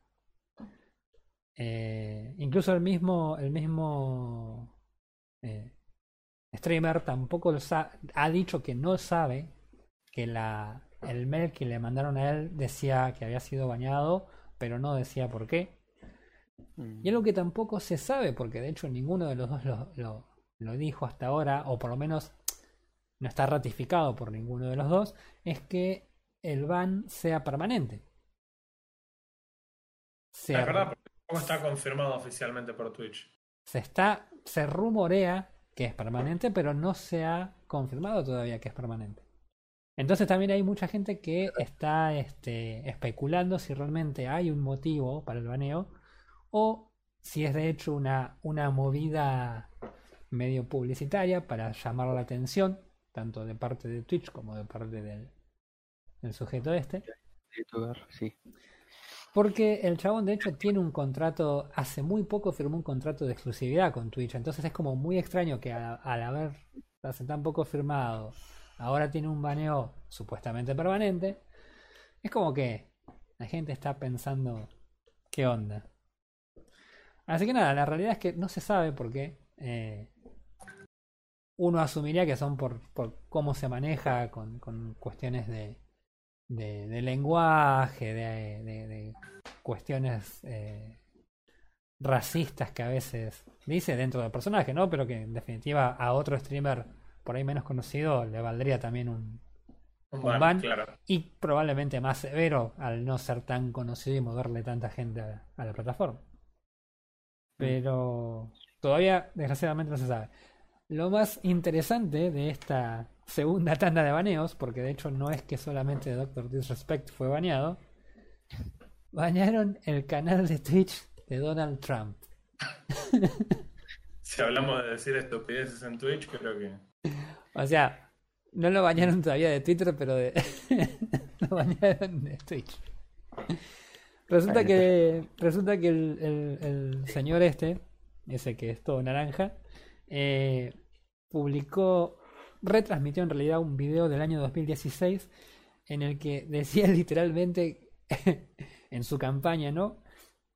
Eh, incluso el mismo, el mismo eh, streamer tampoco ha dicho que no sabe que la, el mail que le mandaron a él decía que había sido bañado, pero no decía por qué. Mm, Y algo que tampoco se sabe, porque de hecho ninguno de los dos lo, lo- lo dijo hasta ahora, o por lo menos no está ratificado por ninguno de los dos, es que el ban sea permanente. Sea- Es verdad, tampoco está confirmado oficialmente por Twitch. se está, se rumorea que es permanente, pero no se ha confirmado todavía que es permanente. Entonces también hay mucha gente que está este, especulando si realmente hay un motivo para el baneo o si es de hecho una, una movida medio publicitaria para llamar la atención, tanto de parte de Twitch como de parte del, del sujeto este. sí. Porque el chabón de hecho tiene un contrato, hace muy poco firmó un contrato de exclusividad con Twitch, entonces es como muy extraño que al haber hace tan poco firmado, ahora tiene un baneo supuestamente permanente, es como que la gente está pensando qué onda. Así que nada, la realidad es que no se sabe por qué. eh, uno asumiría que son por, por cómo se maneja con, con cuestiones de, de, de lenguaje, de, de- de cuestiones eh, racistas que a veces dice dentro del personaje, ¿no? Pero que en definitiva a otro streamer por ahí menos conocido le valdría también un... Un ban, ban. claro. y probablemente más severo al no ser tan conocido y moverle tanta gente a, a la plataforma. Pero todavía desgraciadamente no se sabe. Lo más interesante de esta segunda tanda de baneos, porque de hecho no es que solamente Doctor Disrespect fue baneado, banearon el canal de Twitch de Donald Trump. Si hablamos de decir estupideces en Twitch, creo que. O sea, no lo bañaron todavía de Twitter, pero de... <laughs> lo bañaron de Twitch. Resulta que, resulta que el, el- el señor este, ese que es todo naranja, eh, publicó, retransmitió en realidad un video del año 2016 en el que decía <laughs> literalmente <laughs> en su campaña, ¿no?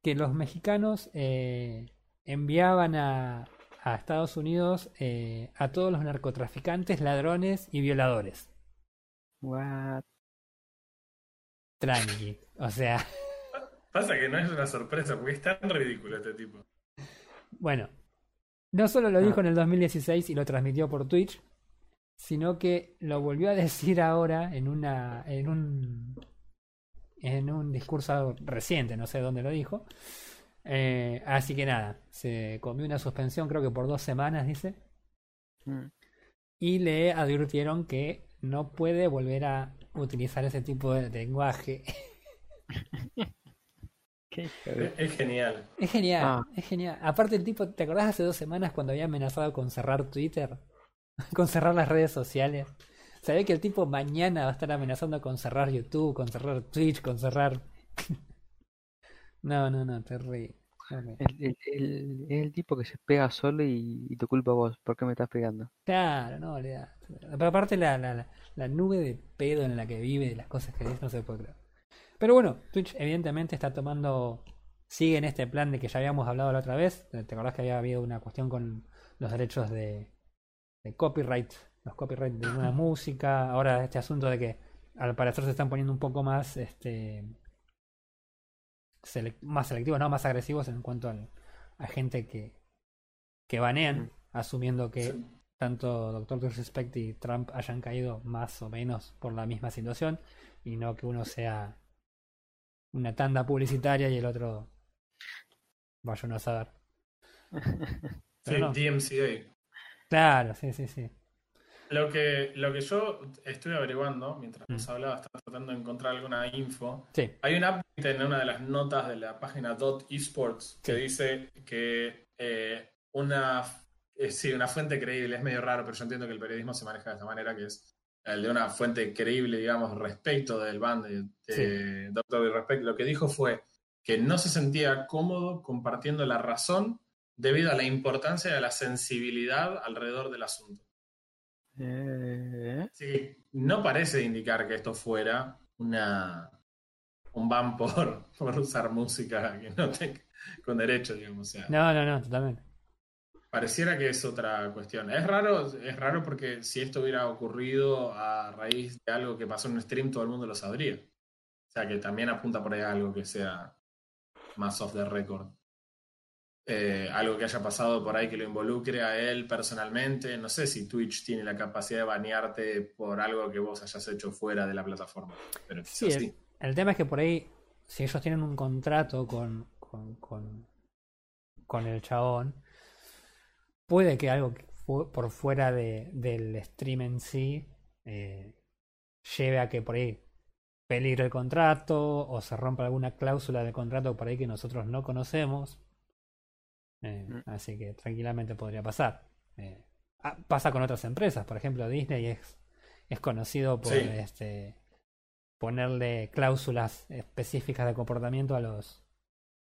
Que los mexicanos eh, enviaban a, a Estados Unidos eh, a todos los narcotraficantes, ladrones y violadores. What? Tranqui. O sea, <laughs> Pasa que no es una sorpresa, porque es tan ridículo este tipo. bueno, no solo lo dijo Ah. en el 2016 y lo transmitió por Twitch, sino que lo volvió a <laughs> decir ahora en una en un en un discurso reciente, no sé dónde lo dijo. Eh, así que nada, se comió una suspensión creo que por dos semanas, dice, Mm. y le advirtieron que no puede volver a utilizar ese tipo de lenguaje. <laughs> Qué es genial. Es genial, Ah. es genial. Aparte el tipo, ¿te acordás hace dos semanas cuando había amenazado con cerrar Twitter? <laughs> con cerrar las redes sociales. Sabía que el tipo mañana va a estar amenazando con cerrar YouTube, con cerrar Twitch, con cerrar... <laughs> no, no, no, terrible. terrible. El, el, el, es el tipo que se pega solo y, y te culpa vos. ¿Por qué me estás pegando? Claro, no, olvidate. Pero aparte la, la, la, la nube de pedo en la que vive, de las cosas que dice, no se puede creer. Pero bueno, Twitch evidentemente está tomando, sigue en este plan de que ya habíamos hablado la otra vez. ¿Te acordás que había habido una cuestión con los derechos de, de copyright? Los copyright de una música. Ahora este asunto de que al parecer se están poniendo un poco más, este, más selectivos, no más agresivos en cuanto al, a gente que, que banean, asumiendo que Sí. tanto Doctor Disrespect y Trump hayan caído más o menos por la misma situación y no que uno sea una tanda publicitaria y el otro vaya uno a saber. <laughs> Sí, no. DMCA. Claro, sí, sí, sí. Lo que, lo que yo estoy averiguando, mientras Mm. nos hablaba, estaba tratando de encontrar alguna info. Sí, Hay un update en una de las notas de la página Dot Esports que Sí. dice que eh, una, eh, sí, una fuente creíble, es medio raro, pero yo entiendo que el periodismo se maneja de esta manera, que es el de una fuente creíble, digamos, respecto del band de, de Doctor Disrespect. Lo que dijo fue que no se sentía cómodo compartiendo la razón debido a la importancia de la sensibilidad alrededor del asunto. Eh, Sí, no parece indicar que esto fuera una un ban por, <laughs> por usar música que no con derecho, digamos. O sea, no, no, no, totalmente. pareciera que es otra cuestión. Es raro, es raro porque si esto hubiera ocurrido a raíz de algo que pasó en un stream, todo el mundo lo sabría. O sea que también apunta por ahí a algo que sea más off the record. Eh, algo que haya pasado por ahí que lo involucre a él personalmente. No sé si Twitch tiene la capacidad de banearte por algo que vos hayas hecho fuera de la plataforma. Pero Sí, el, sí. el tema es que por ahí, si ellos tienen un contrato con, con, con, con el chabón, puede que algo que fu- por fuera de, del stream en sí eh, lleve a que por ahí peligre el contrato o se rompa alguna cláusula del contrato por ahí que nosotros no conocemos. Eh, Mm. Así que tranquilamente podría pasar. Eh, ah, pasa con otras empresas, por ejemplo Disney es, es conocido por Sí. este ponerle cláusulas específicas de comportamiento a los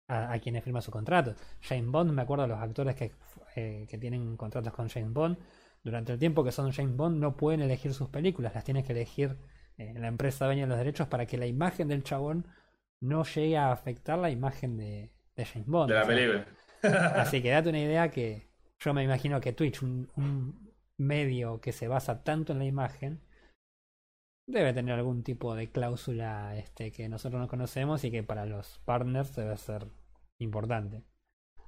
a, a quienes firman su contrato. James Bond, me acuerdo los actores que, eh, que tienen contratos con James Bond, durante el tiempo que son James Bond no pueden elegir sus películas, las tiene que elegir eh, la empresa dueña de los derechos para que la imagen del chabón no llegue a afectar la imagen de, de James Bond. De la película. Así que date una idea que yo me imagino que Twitch, un, un medio que se basa tanto en la imagen, debe tener algún tipo de cláusula este, que nosotros no conocemos y que para los partners debe ser importante.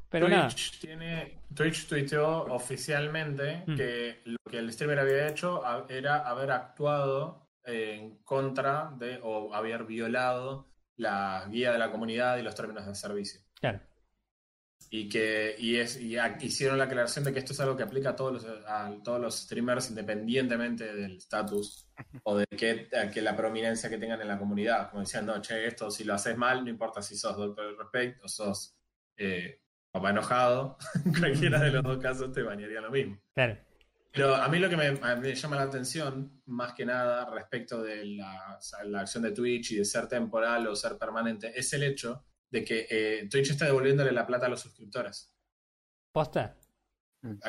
Pero nada, Twitch, tiene, Twitch tuiteó oficialmente Mm. que lo que el streamer había hecho era haber actuado en contra de o haber violado la guía de la comunidad y los términos de servicio. claro, Y que y es, y hicieron la aclaración de que esto es algo que aplica a todos los, a todos los streamers independientemente del estatus o de que, que la prominencia que tengan en la comunidad. Como decían, no, che, esto si lo haces mal, no importa si sos Doctor del Respect o sos eh, papá enojado, en <laughs> cualquiera de los dos casos te bañaría lo mismo. claro. Pero a mí lo que me, me llama la atención, más que nada respecto de la, la acción de Twitch y de ser temporal o ser permanente, es el hecho de que eh, Twitch está devolviéndole la plata a los suscriptores. ¿Posta?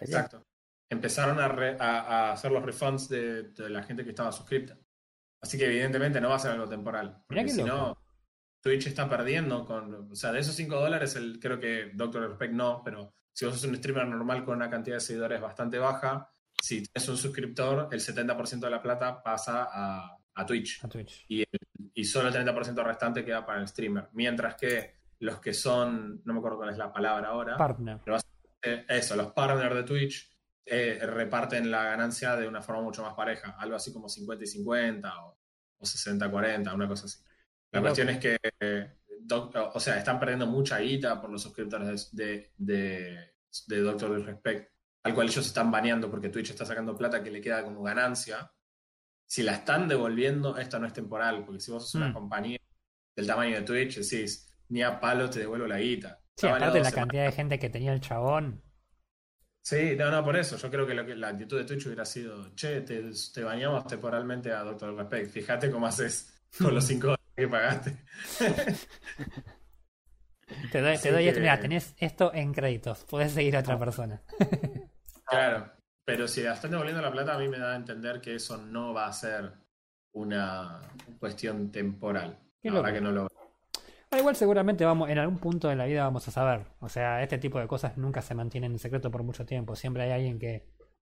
Exacto. Empezaron a, re- a- a hacer los refunds de, de la gente que estaba suscripta. Así que evidentemente no va a ser algo temporal. Porque si no, Twitch está perdiendo con... O sea, de esos 5 dólares, el, creo que Doctor Respect no, pero si vos sos un streamer normal con una cantidad de seguidores bastante baja, si tienes un suscriptor, el 70% de la plata pasa a, a Twitch A Twitch. y solo el 30% restante queda para el streamer. Mientras que los que son, no me acuerdo cuál es la palabra ahora, Partner. eh, eso, los partners de Twitch eh, reparten la ganancia de una forma mucho más pareja, algo así como 50 y 50 o, o 60 40, una cosa así. La Qué cuestión es que, eh, o sea, están perdiendo mucha guita por los suscriptores de, de, de Doctor Disrespect, al cual ellos están baneando porque Twitch está sacando plata que le queda como ganancia. Si la están devolviendo, esto no es temporal, porque si vos sos una Mm. compañía del tamaño de Twitch, decís, ni a palo te devuelvo la guita. Sí, aparte la cantidad de gente que tenía el chabón. Sí, no, no, por eso. Yo creo que, lo que la actitud de Twitch hubiera sido, che, te, te bañamos temporalmente a Doctor Respect. Fíjate cómo haces con los <laughs> 5 dólares que pagaste. <laughs> Te doy, te doy esto, mira, tenés esto en créditos. Podés seguir a otra persona. <laughs> Claro. Pero si la están devolviendo la plata, a mí me da a entender que eso no va a ser una cuestión temporal. Loco. que no lo Ah, igual seguramente vamos, en algún punto de la vida vamos a saber. O sea, este tipo de cosas nunca se mantienen en secreto por mucho tiempo. Siempre hay alguien que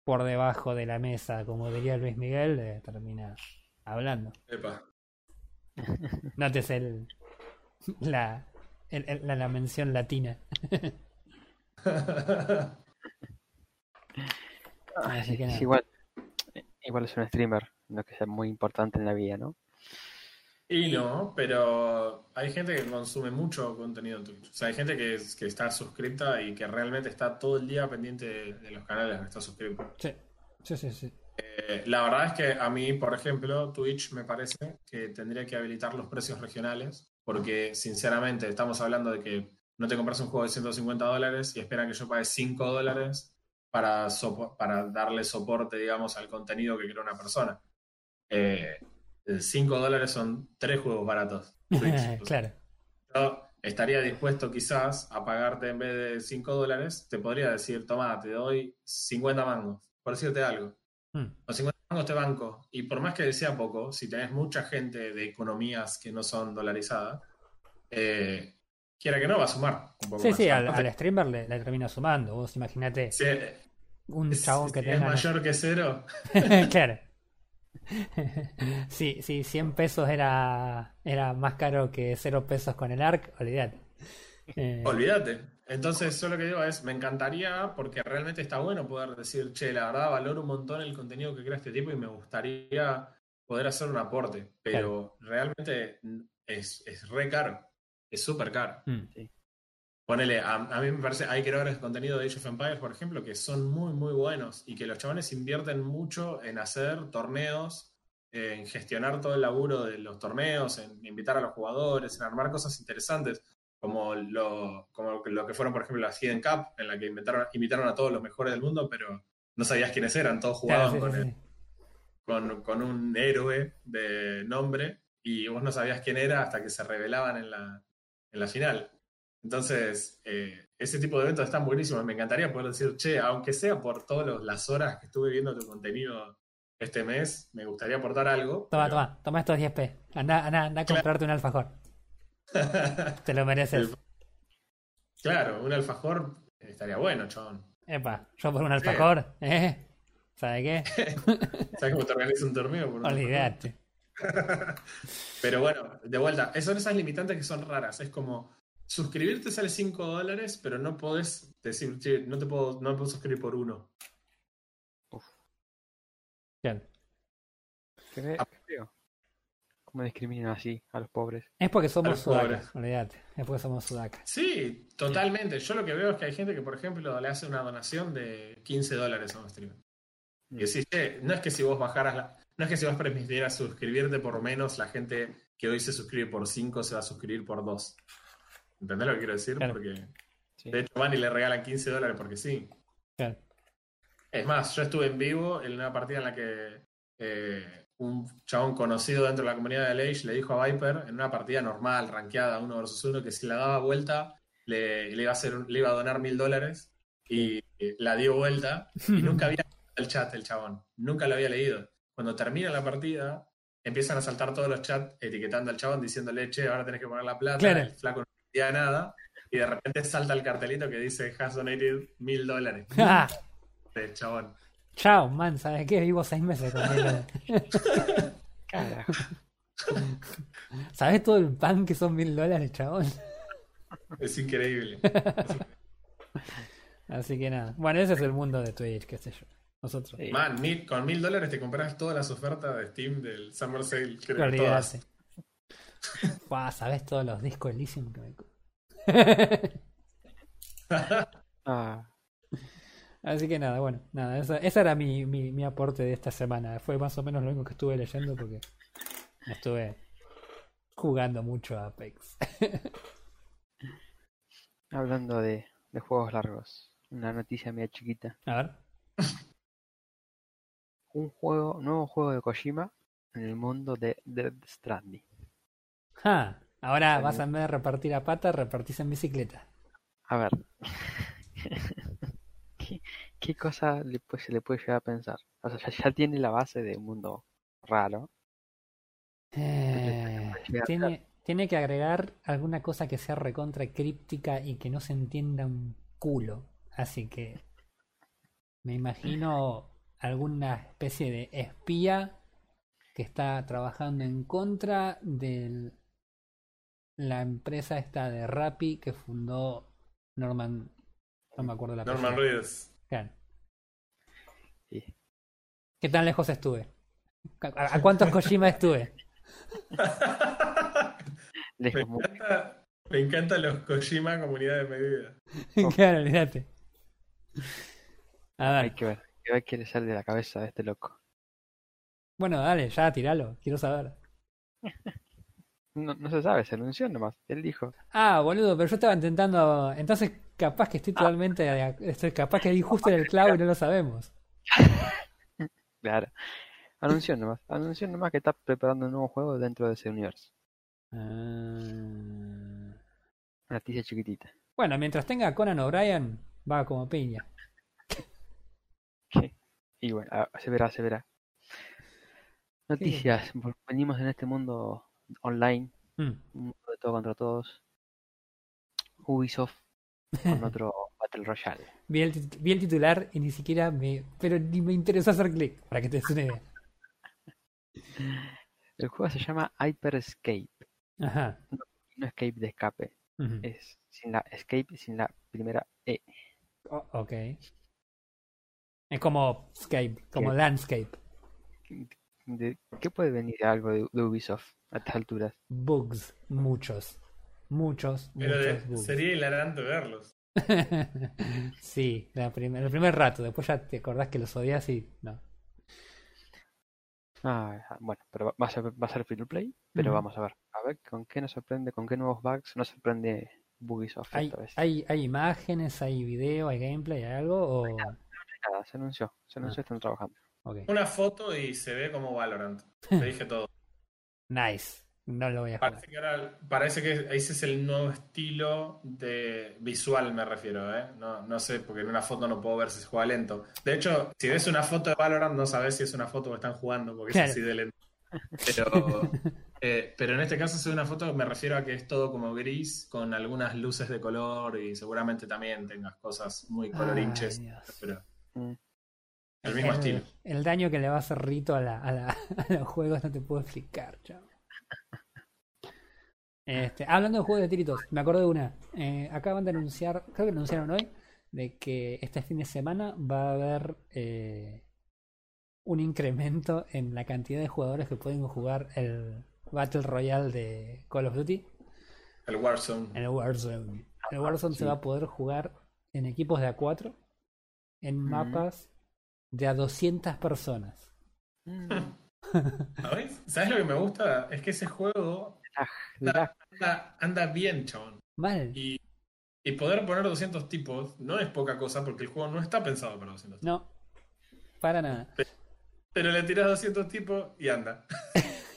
por debajo de la mesa, como diría Luis Miguel, eh, termina hablando. Epa. <laughs> Notes el la, el- el- la, la mención latina. <laughs> Ah, Así sí, que es igual, igual es un streamer, no que sea muy importante en la vida, ¿no? Y no, pero hay gente que consume mucho contenido en Twitch. O sea, hay gente que, es- que está suscripta y que realmente está todo el día pendiente de, de los canales que está suscrito. Sí, sí, sí. sí. Eh, la verdad es que a mí, por ejemplo, Twitch me parece que tendría que habilitar los precios regionales, porque sinceramente estamos hablando de que no te compras un juego de 150 dólares y esperan que yo pague 5 dólares para, sopo- para darle soporte, digamos, al contenido que crea una persona. Eh, 5 dólares son tres juegos baratos. <laughs> Claro. yo estaría dispuesto quizás a pagarte en vez de 5 dólares, te podría decir, toma, te doy 50 mangos, por decirte algo. Mm, Los 50 mangos te banco. Y por más que sea poco, si tenés mucha gente de economías que no son dolarizadas, eh, quiera que no, va a sumar un poco Sí, más. sí, al, Aparte, al streamer le, le termina sumando. Vos imaginate es, un chabón que si es tenga. mayor que cero, <laughs> <laughs> claro. Sí, sí, 100 pesos era, era más caro que 0 pesos con el ARC, olvidate. Eh, olvídate. Entonces, yo lo que digo es, me encantaría, porque realmente está bueno poder decir, che, la verdad valoro un montón el contenido que crea este tipo y me gustaría poder hacer un aporte, pero realmente es, es re caro, es súper caro. mm, Ponele, a, a mí me parece, hay creadores de contenido de Age of Empires, por ejemplo, que son muy, muy buenos y que los chavales invierten mucho en hacer torneos en gestionar todo el laburo de los torneos, en invitar a los jugadores, en armar cosas interesantes, como lo, como lo que fueron, por ejemplo, la Hidden Cup, en la que invitaron, invitaron a todos los mejores del mundo, pero no sabías quiénes eran, todos Claro, jugaban sí, con, sí, el- con, con un héroe de nombre y vos no sabías quién era hasta que se revelaban en la, en la final. Entonces, eh, ese tipo de eventos están buenísimos. Me encantaría poder decir, che, aunque sea por todas las horas que estuve viendo tu contenido este mes, me gustaría aportar algo. Toma, pero- toma, toma estos 10p. Anda, anda, anda a comprarte un alfajor. <laughs> Te lo mereces. El- claro, un alfajor estaría bueno, chabón. Epa, yo por un alfajor, ¿eh? ¿Sabe qué? <laughs> ¿Sabes cómo te organiza un torneo? por un alfajor? Olvídate. <laughs> Pero bueno, de vuelta, son esas limitantes que son raras. Es como suscribirte sale 5 dólares, pero no podés decir, che, no te puedo, no me puedo suscribir por uno. Bien. ¿Qué ve- Ah. qué feo? ¿Cómo discriminan así a los pobres? Es porque somos sudacas, olvídate. Es porque somos sudacas. Sí, totalmente. Yo lo que veo es que hay gente que, por ejemplo, le hace una donación de 15 dólares a un streamer. Y decís, che, no es que si vos bajaras la. No es que si vos permitieras suscribirte por menos, la gente que hoy se suscribe por 5 se va a suscribir por 2. ¿Entendés lo que quiero decir? Claro. Porque Sí. de hecho van y le regalan 15 dólares porque sí. Claro. Es más, yo estuve en vivo en una partida en la que eh, un chabón conocido dentro de la comunidad de Leish le dijo a Viper, en una partida normal, rankeada, uno versus uno, que si la daba vuelta le, le iba, a hacer, le iba a donar mil dólares y eh, la dio vuelta y <laughs> nunca había el chat el chabón, nunca lo había leído. Cuando termina la partida, empiezan a saltar todos los chats etiquetando al chabón diciéndole, che, ahora tenés que poner la plata, Claro. el flaco no entendía nada y de repente salta el cartelito que dice has donated mil dólares. <laughs> ¡Ah! El chabón. Chao, man, ¿sabes qué? Vivo seis meses con él. <laughs> Carajo. ¿Sabes todo el pan que son mil dólares, chabón? Es increíble. <laughs> Así que nada. Bueno, ese es el mundo de Twitch, qué sé yo. Nosotros. Sí. Man, mil- con mil dólares te compras todas las ofertas de Steam del Summer Sale. creo, Olvídate. todas. Buah, <laughs> ¿sabes todos los discos Elysium que me... <laughs> Ah, Así que nada, bueno, nada, esa, esa era mi, mi, mi aporte de esta semana. Fue más o menos lo único que estuve leyendo porque estuve jugando mucho a Apex. hablando de, de juegos largos, una noticia media chiquita. A ver. <laughs> Un juego, nuevo juego de Kojima en el mundo de Death Stranding. Ja, ahora vas a en vez de repartir a pata, repartís en bicicleta. A ver. <laughs> ¿Qué, qué cosa le, puede- se le puede llegar a pensar? O sea, ya, ya tiene la base de un mundo raro. Eh, tiene, tiene que agregar alguna cosa que sea recontra críptica y que no se entienda un culo. Así que me imagino alguna especie de espía que está trabajando en contra de la empresa esta de Rappi que fundó Norman, no me acuerdo la Norman Reedus. Claro. Sí. ¿Qué tan lejos estuve? ¿A, a cuántos Kojima estuve? <laughs> Me encanta, me encantan los Kojima comunidad de medida. <laughs> claro, olvídate. A ver, hay que ver qué le sale de la cabeza de este loco. bueno, dale, ya tiralo, quiero saber. No, no se sabe, se anunció nomás. Él dijo. Ah, boludo, pero yo estaba intentando. Entonces, capaz que estoy totalmente. Estoy capaz que di justo en el clavo y no lo sabemos. <laughs> Claro. Anunció nomás. Anunció nomás que está preparando un nuevo juego dentro de ese universo. Ah. Una noticia chiquitita. Bueno, mientras tenga a Conan O'Brien, va como piña. ¿Qué? Y bueno, se verá, se verá. Noticias. Venimos en este mundo online, Mm. un mundo de todo contra todos. Ubisoft con <laughs> otro Battle Royale. Vi el, tit- vi el titular y ni siquiera me. Pero ni me interesó hacer clic, para que te des una idea. <laughs> El juego se llama Hyper Escape. Ajá. No escape de escape. Es sin la escape, sin la primera E. O- ok. Es como Scape, como. Landscape. ¿De qué puede venir algo de, de Ubisoft a estas alturas? Bugs, muchos. Muchos, Pero de- muchos bugs. sería hilarante verlos. <laughs> sí, la primer- el primer rato, después ya te acordás que los odias y no. Ah, ah, bueno, pero va- a ser, va a ser free to play, pero vamos a ver. A ver con qué nos sorprende, con qué nuevos bugs nos sorprende Bugisoft ¿Hay, esta vez. hay, hay imágenes, hay video, hay gameplay, hay algo? O... Nada, se anunció, se anunció, están trabajando. Una foto y se ve como Valorant. Te dije todo. <laughs> Nice. No lo voy a jugar. Parece que, ahora- parece que ese es el nuevo estilo de visual, me refiero, ¿eh? No, no sé, porque en una foto no puedo ver si se juega lento. De hecho, si ves una foto de Valorant, no sabes si es una foto que están jugando, porque Claro. es así de lento. <laughs> Pero, eh, pero en este caso, si es una foto, me refiero a que es todo como gris, con algunas luces de color y seguramente también tengas cosas muy colorinches. Ay, Dios. pero. El mismo el, estilo. el daño que le va a hacer Rito a, la, a, la- <laughs> a los juegos no te puedo explicar, chavo. Este, hablando de juegos de tiritos, me acordé de una. Eh, acaban de anunciar, creo que lo anunciaron hoy, de que este fin de semana va a haber eh, un incremento en la cantidad de jugadores que pueden jugar el Battle Royale de Call of Duty El Warzone. en el Warzone. El Warzone se va a poder jugar en equipos de A4, en mapas de a 200 personas. Mm, <laughs> ¿Sabes? ¿Sabes lo que me gusta? Es que ese juego anda, anda bien, chabón. Mal. Y, y poder poner 200 tipos no es poca cosa porque el juego no está pensado para 200 tipos. No, para nada. Pero le tiras 200 tipos y anda.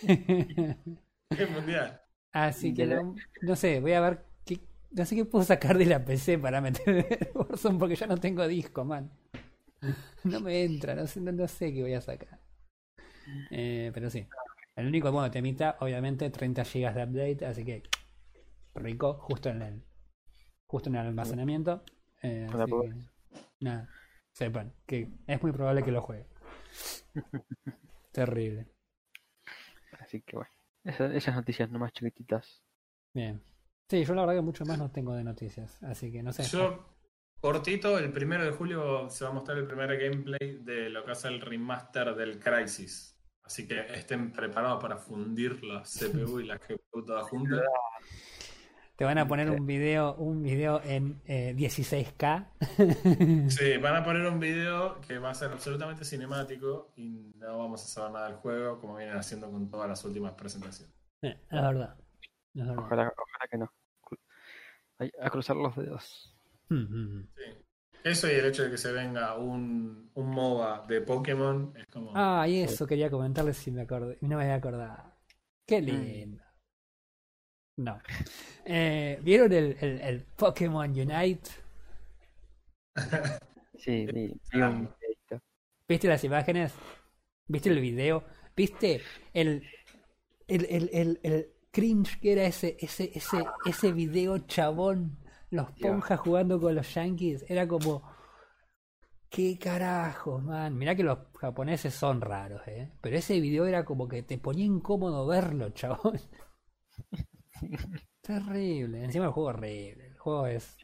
<laughs> Es mundial. Así que la- no, no sé, voy a ver no sé qué puedo sacar de la PC para meter el Warzone porque ya no tengo disco, man. No me entra, no sé, no, no sé qué voy a sacar. Eh, pero sí. El único, bueno, temita, obviamente 30 GB de update, así que rico, justo en el justo en el almacenamiento. Eh, así que, nada, sepan que es muy probable que lo juegue. <laughs> Terrible. Así que bueno, esa- esas noticias nomás chiquititas. Bien. Sí, yo la verdad que mucho más no tengo de noticias, así que no sé. Yo, cortito, el primero de julio se va a mostrar el primer gameplay de lo que hace el remaster del Crisis. Así que estén preparados para fundir la CPU y la GPU todas juntas. Te van a poner un video, un video en eh, 16K. <laughs> Sí, van a poner un video que va a ser absolutamente cinemático y no vamos a saber nada del juego como vienen haciendo con todas las últimas presentaciones. Eh, es verdad. Es verdad. Ojalá, ojalá que no. A cruzar los dedos. Mm, mm, mm. Sí. Eso y el hecho de que se venga un, un MOBA de Pokémon es como... Ah, y eso quería comentarles si me acordé. No me había acordado. Qué lindo. No. Eh, ¿Vieron el, el, el Pokémon Unite? <laughs> Sí, vi un videito. ¿Viste las imágenes? ¿Viste el video? ¿Viste el, el, el, el, el cringe que era ese, ese, ese, ese video chabón? Los ponjas jugando con los yankees. Era como. ¿Qué carajo, man? Mirá que los japoneses son raros, ¿eh? Pero ese video era como que te ponía incómodo verlo, chabón. <laughs> Terrible. Encima el juego es horrible. El juego es.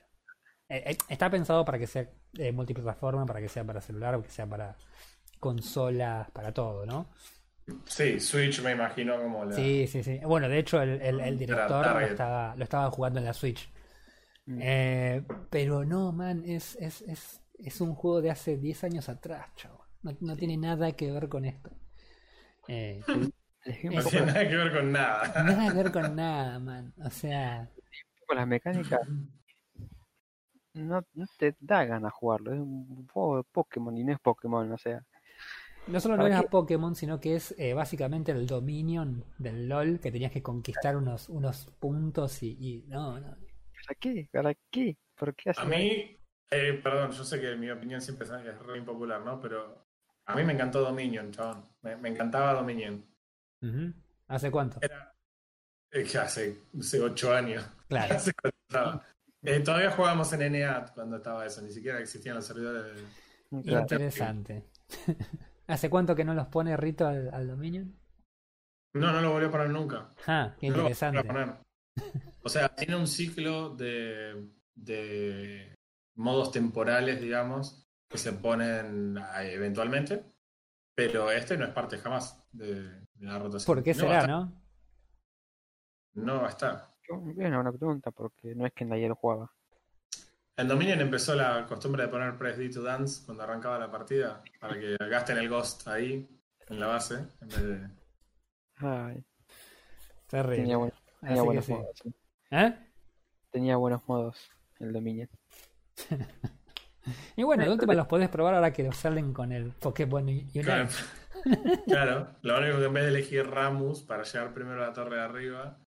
eh, eh, está pensado para que sea eh, multiplataforma, para que sea para celular, que sea para consolas, para todo, ¿no? Sí, Switch me imagino como la... Sí, sí, sí. Bueno, de hecho, el, el- el director lo estaba, lo estaba jugando en la Switch. Mm. Eh, pero no, man, es, es, es, es un juego de hace 10 años atrás, chavo. No, no tiene nada que ver con esto. Eh, <laughs> No tiene nada que ver con nada. nada que ver con <laughs> nada, man. O sea, con las mecánicas. No, no te da ganas jugarlo. Es un juego de Pokémon y no es Pokémon, o sea. No solo no ¿Para era? Pokémon, sino que es eh, básicamente el Dominion del LOL, que tenías que conquistar unos, unos puntos y, y no, no. ¿Para qué? ¿Para qué? ¿Por qué A mí, eh, perdón, yo sé que mi opinión siempre es es re impopular, ¿no? Pero a mí me encantó Dominion, chabón. Me, me encantaba Dominion. ¿Hace cuánto? Era eh, hace, hace ocho años. Claro. <laughs> Hace. Eh, todavía jugábamos en NEAT cuando estaba eso, ni siquiera existían los servidores de... Interesante. <laughs> ¿Hace cuánto que no los pone Rito al, al Dominion? No, no lo volvió a poner nunca. Ah, qué No lo volvió a interesante. poner. O sea, tiene un ciclo de, de modos temporales, digamos, que se ponen eh, eventualmente, pero este no es parte jamás de, de la rotación. ¿Por qué No será, no? No va a estar. Es una buena pregunta porque no es que nadie lo jugaba. En Dominion empezó la costumbre de poner Press D to Dance cuando arrancaba la partida, para que gasten el Ghost ahí. en la base. En vez de... Ay, Terrible. tenía, tenía buenos sí. modos. sí. ¿Eh? Tenía buenos modos el Dominion. <laughs> Y bueno, de última los podés probar ahora que salen con el Pokémon Unite. Claro. <laughs> Claro, lo único que en vez de elegir Ramus para llegar primero a la torre de arriba,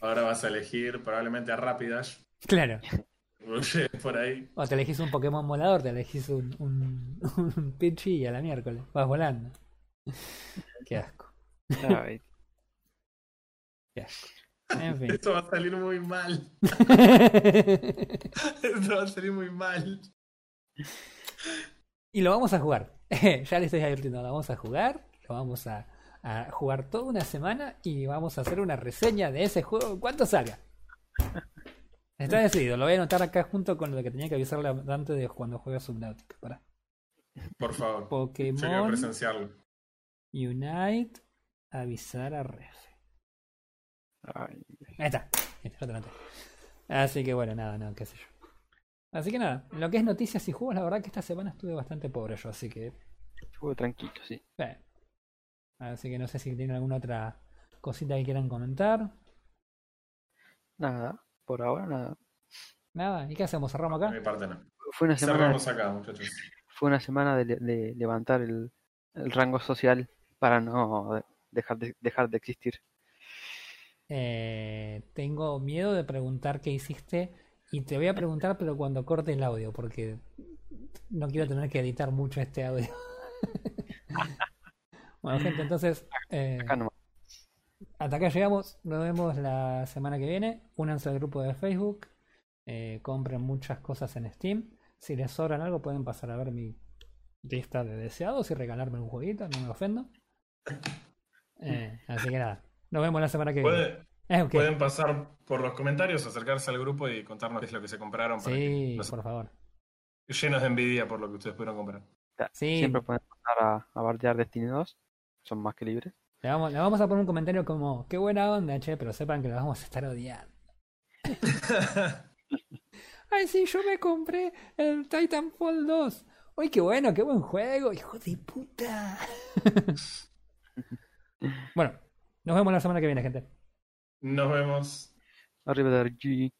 ahora vas a elegir probablemente a Rapidash. Claro. <laughs> Por ahí. O te elegís un Pokémon volador, te elegís un, un, <laughs> y a la miércoles. Vas volando. <laughs> Qué asco. Ay, Qué asco. En fin. Esto va a salir muy mal. Esto va a salir muy mal. y lo vamos a jugar. ya le estoy advirtiendo, lo vamos a jugar. Lo vamos a, a jugar toda una semana y vamos a hacer una reseña de ese juego cuando salga. Está decidido, lo voy a anotar acá junto con lo que tenía que avisarle antes de cuando juegue Subnautica. Para. Por favor. Yo quiero Pokémon presenciarlo. Unite, avisar a Ref. ay, Ahí está. Ahí está, lo anoté. Así que bueno, nada, no, qué sé yo. Así que nada, en lo que es noticias y juegos, la verdad que esta semana estuve bastante pobre yo, así que estuvo tranquilo, sí. Bueno. Así que no sé si tienen alguna otra cosita que quieran comentar. Nada, por ahora nada. Nada, ¿y qué hacemos? ¿Cerramos De mi acá? parte no. Fue una semana, Cerramos acá, muchachos. fue una semana de, de levantar el, el rango social para no de- dejar de, dejar de existir. Eh, tengo miedo de preguntar qué hiciste y te voy a preguntar pero cuando corte el audio porque no quiero tener que editar mucho este audio. <laughs> bueno gente, entonces eh, Acá nomás. Hasta acá llegamos. Nos vemos la semana que viene. Únanse al grupo de Facebook. eh, compren muchas cosas en Steam. Si les sobran algo, pueden pasar a ver mi lista de deseados y regalarme un jueguito. No me ofendo. Eh, así que nada. Nos vemos la semana que viene. Eh. Pueden pasar por los comentarios, acercarse al grupo y contarnos qué es lo que se compraron. Para Sí, que por favor. Llenos de envidia por lo que ustedes pudieron comprar. Sí. Siempre pueden pasar a, a bardear Destiny 2. Son más que libres. Le vamos, le vamos a poner un comentario como, qué buena onda, che, pero sepan que lo vamos a estar odiando. <laughs> Ay, sí, yo me compré el Titanfall 2. Uy, qué bueno, qué buen juego, hijo de puta. <laughs> bueno, nos vemos la semana que viene, gente. Nos vemos. Arriba de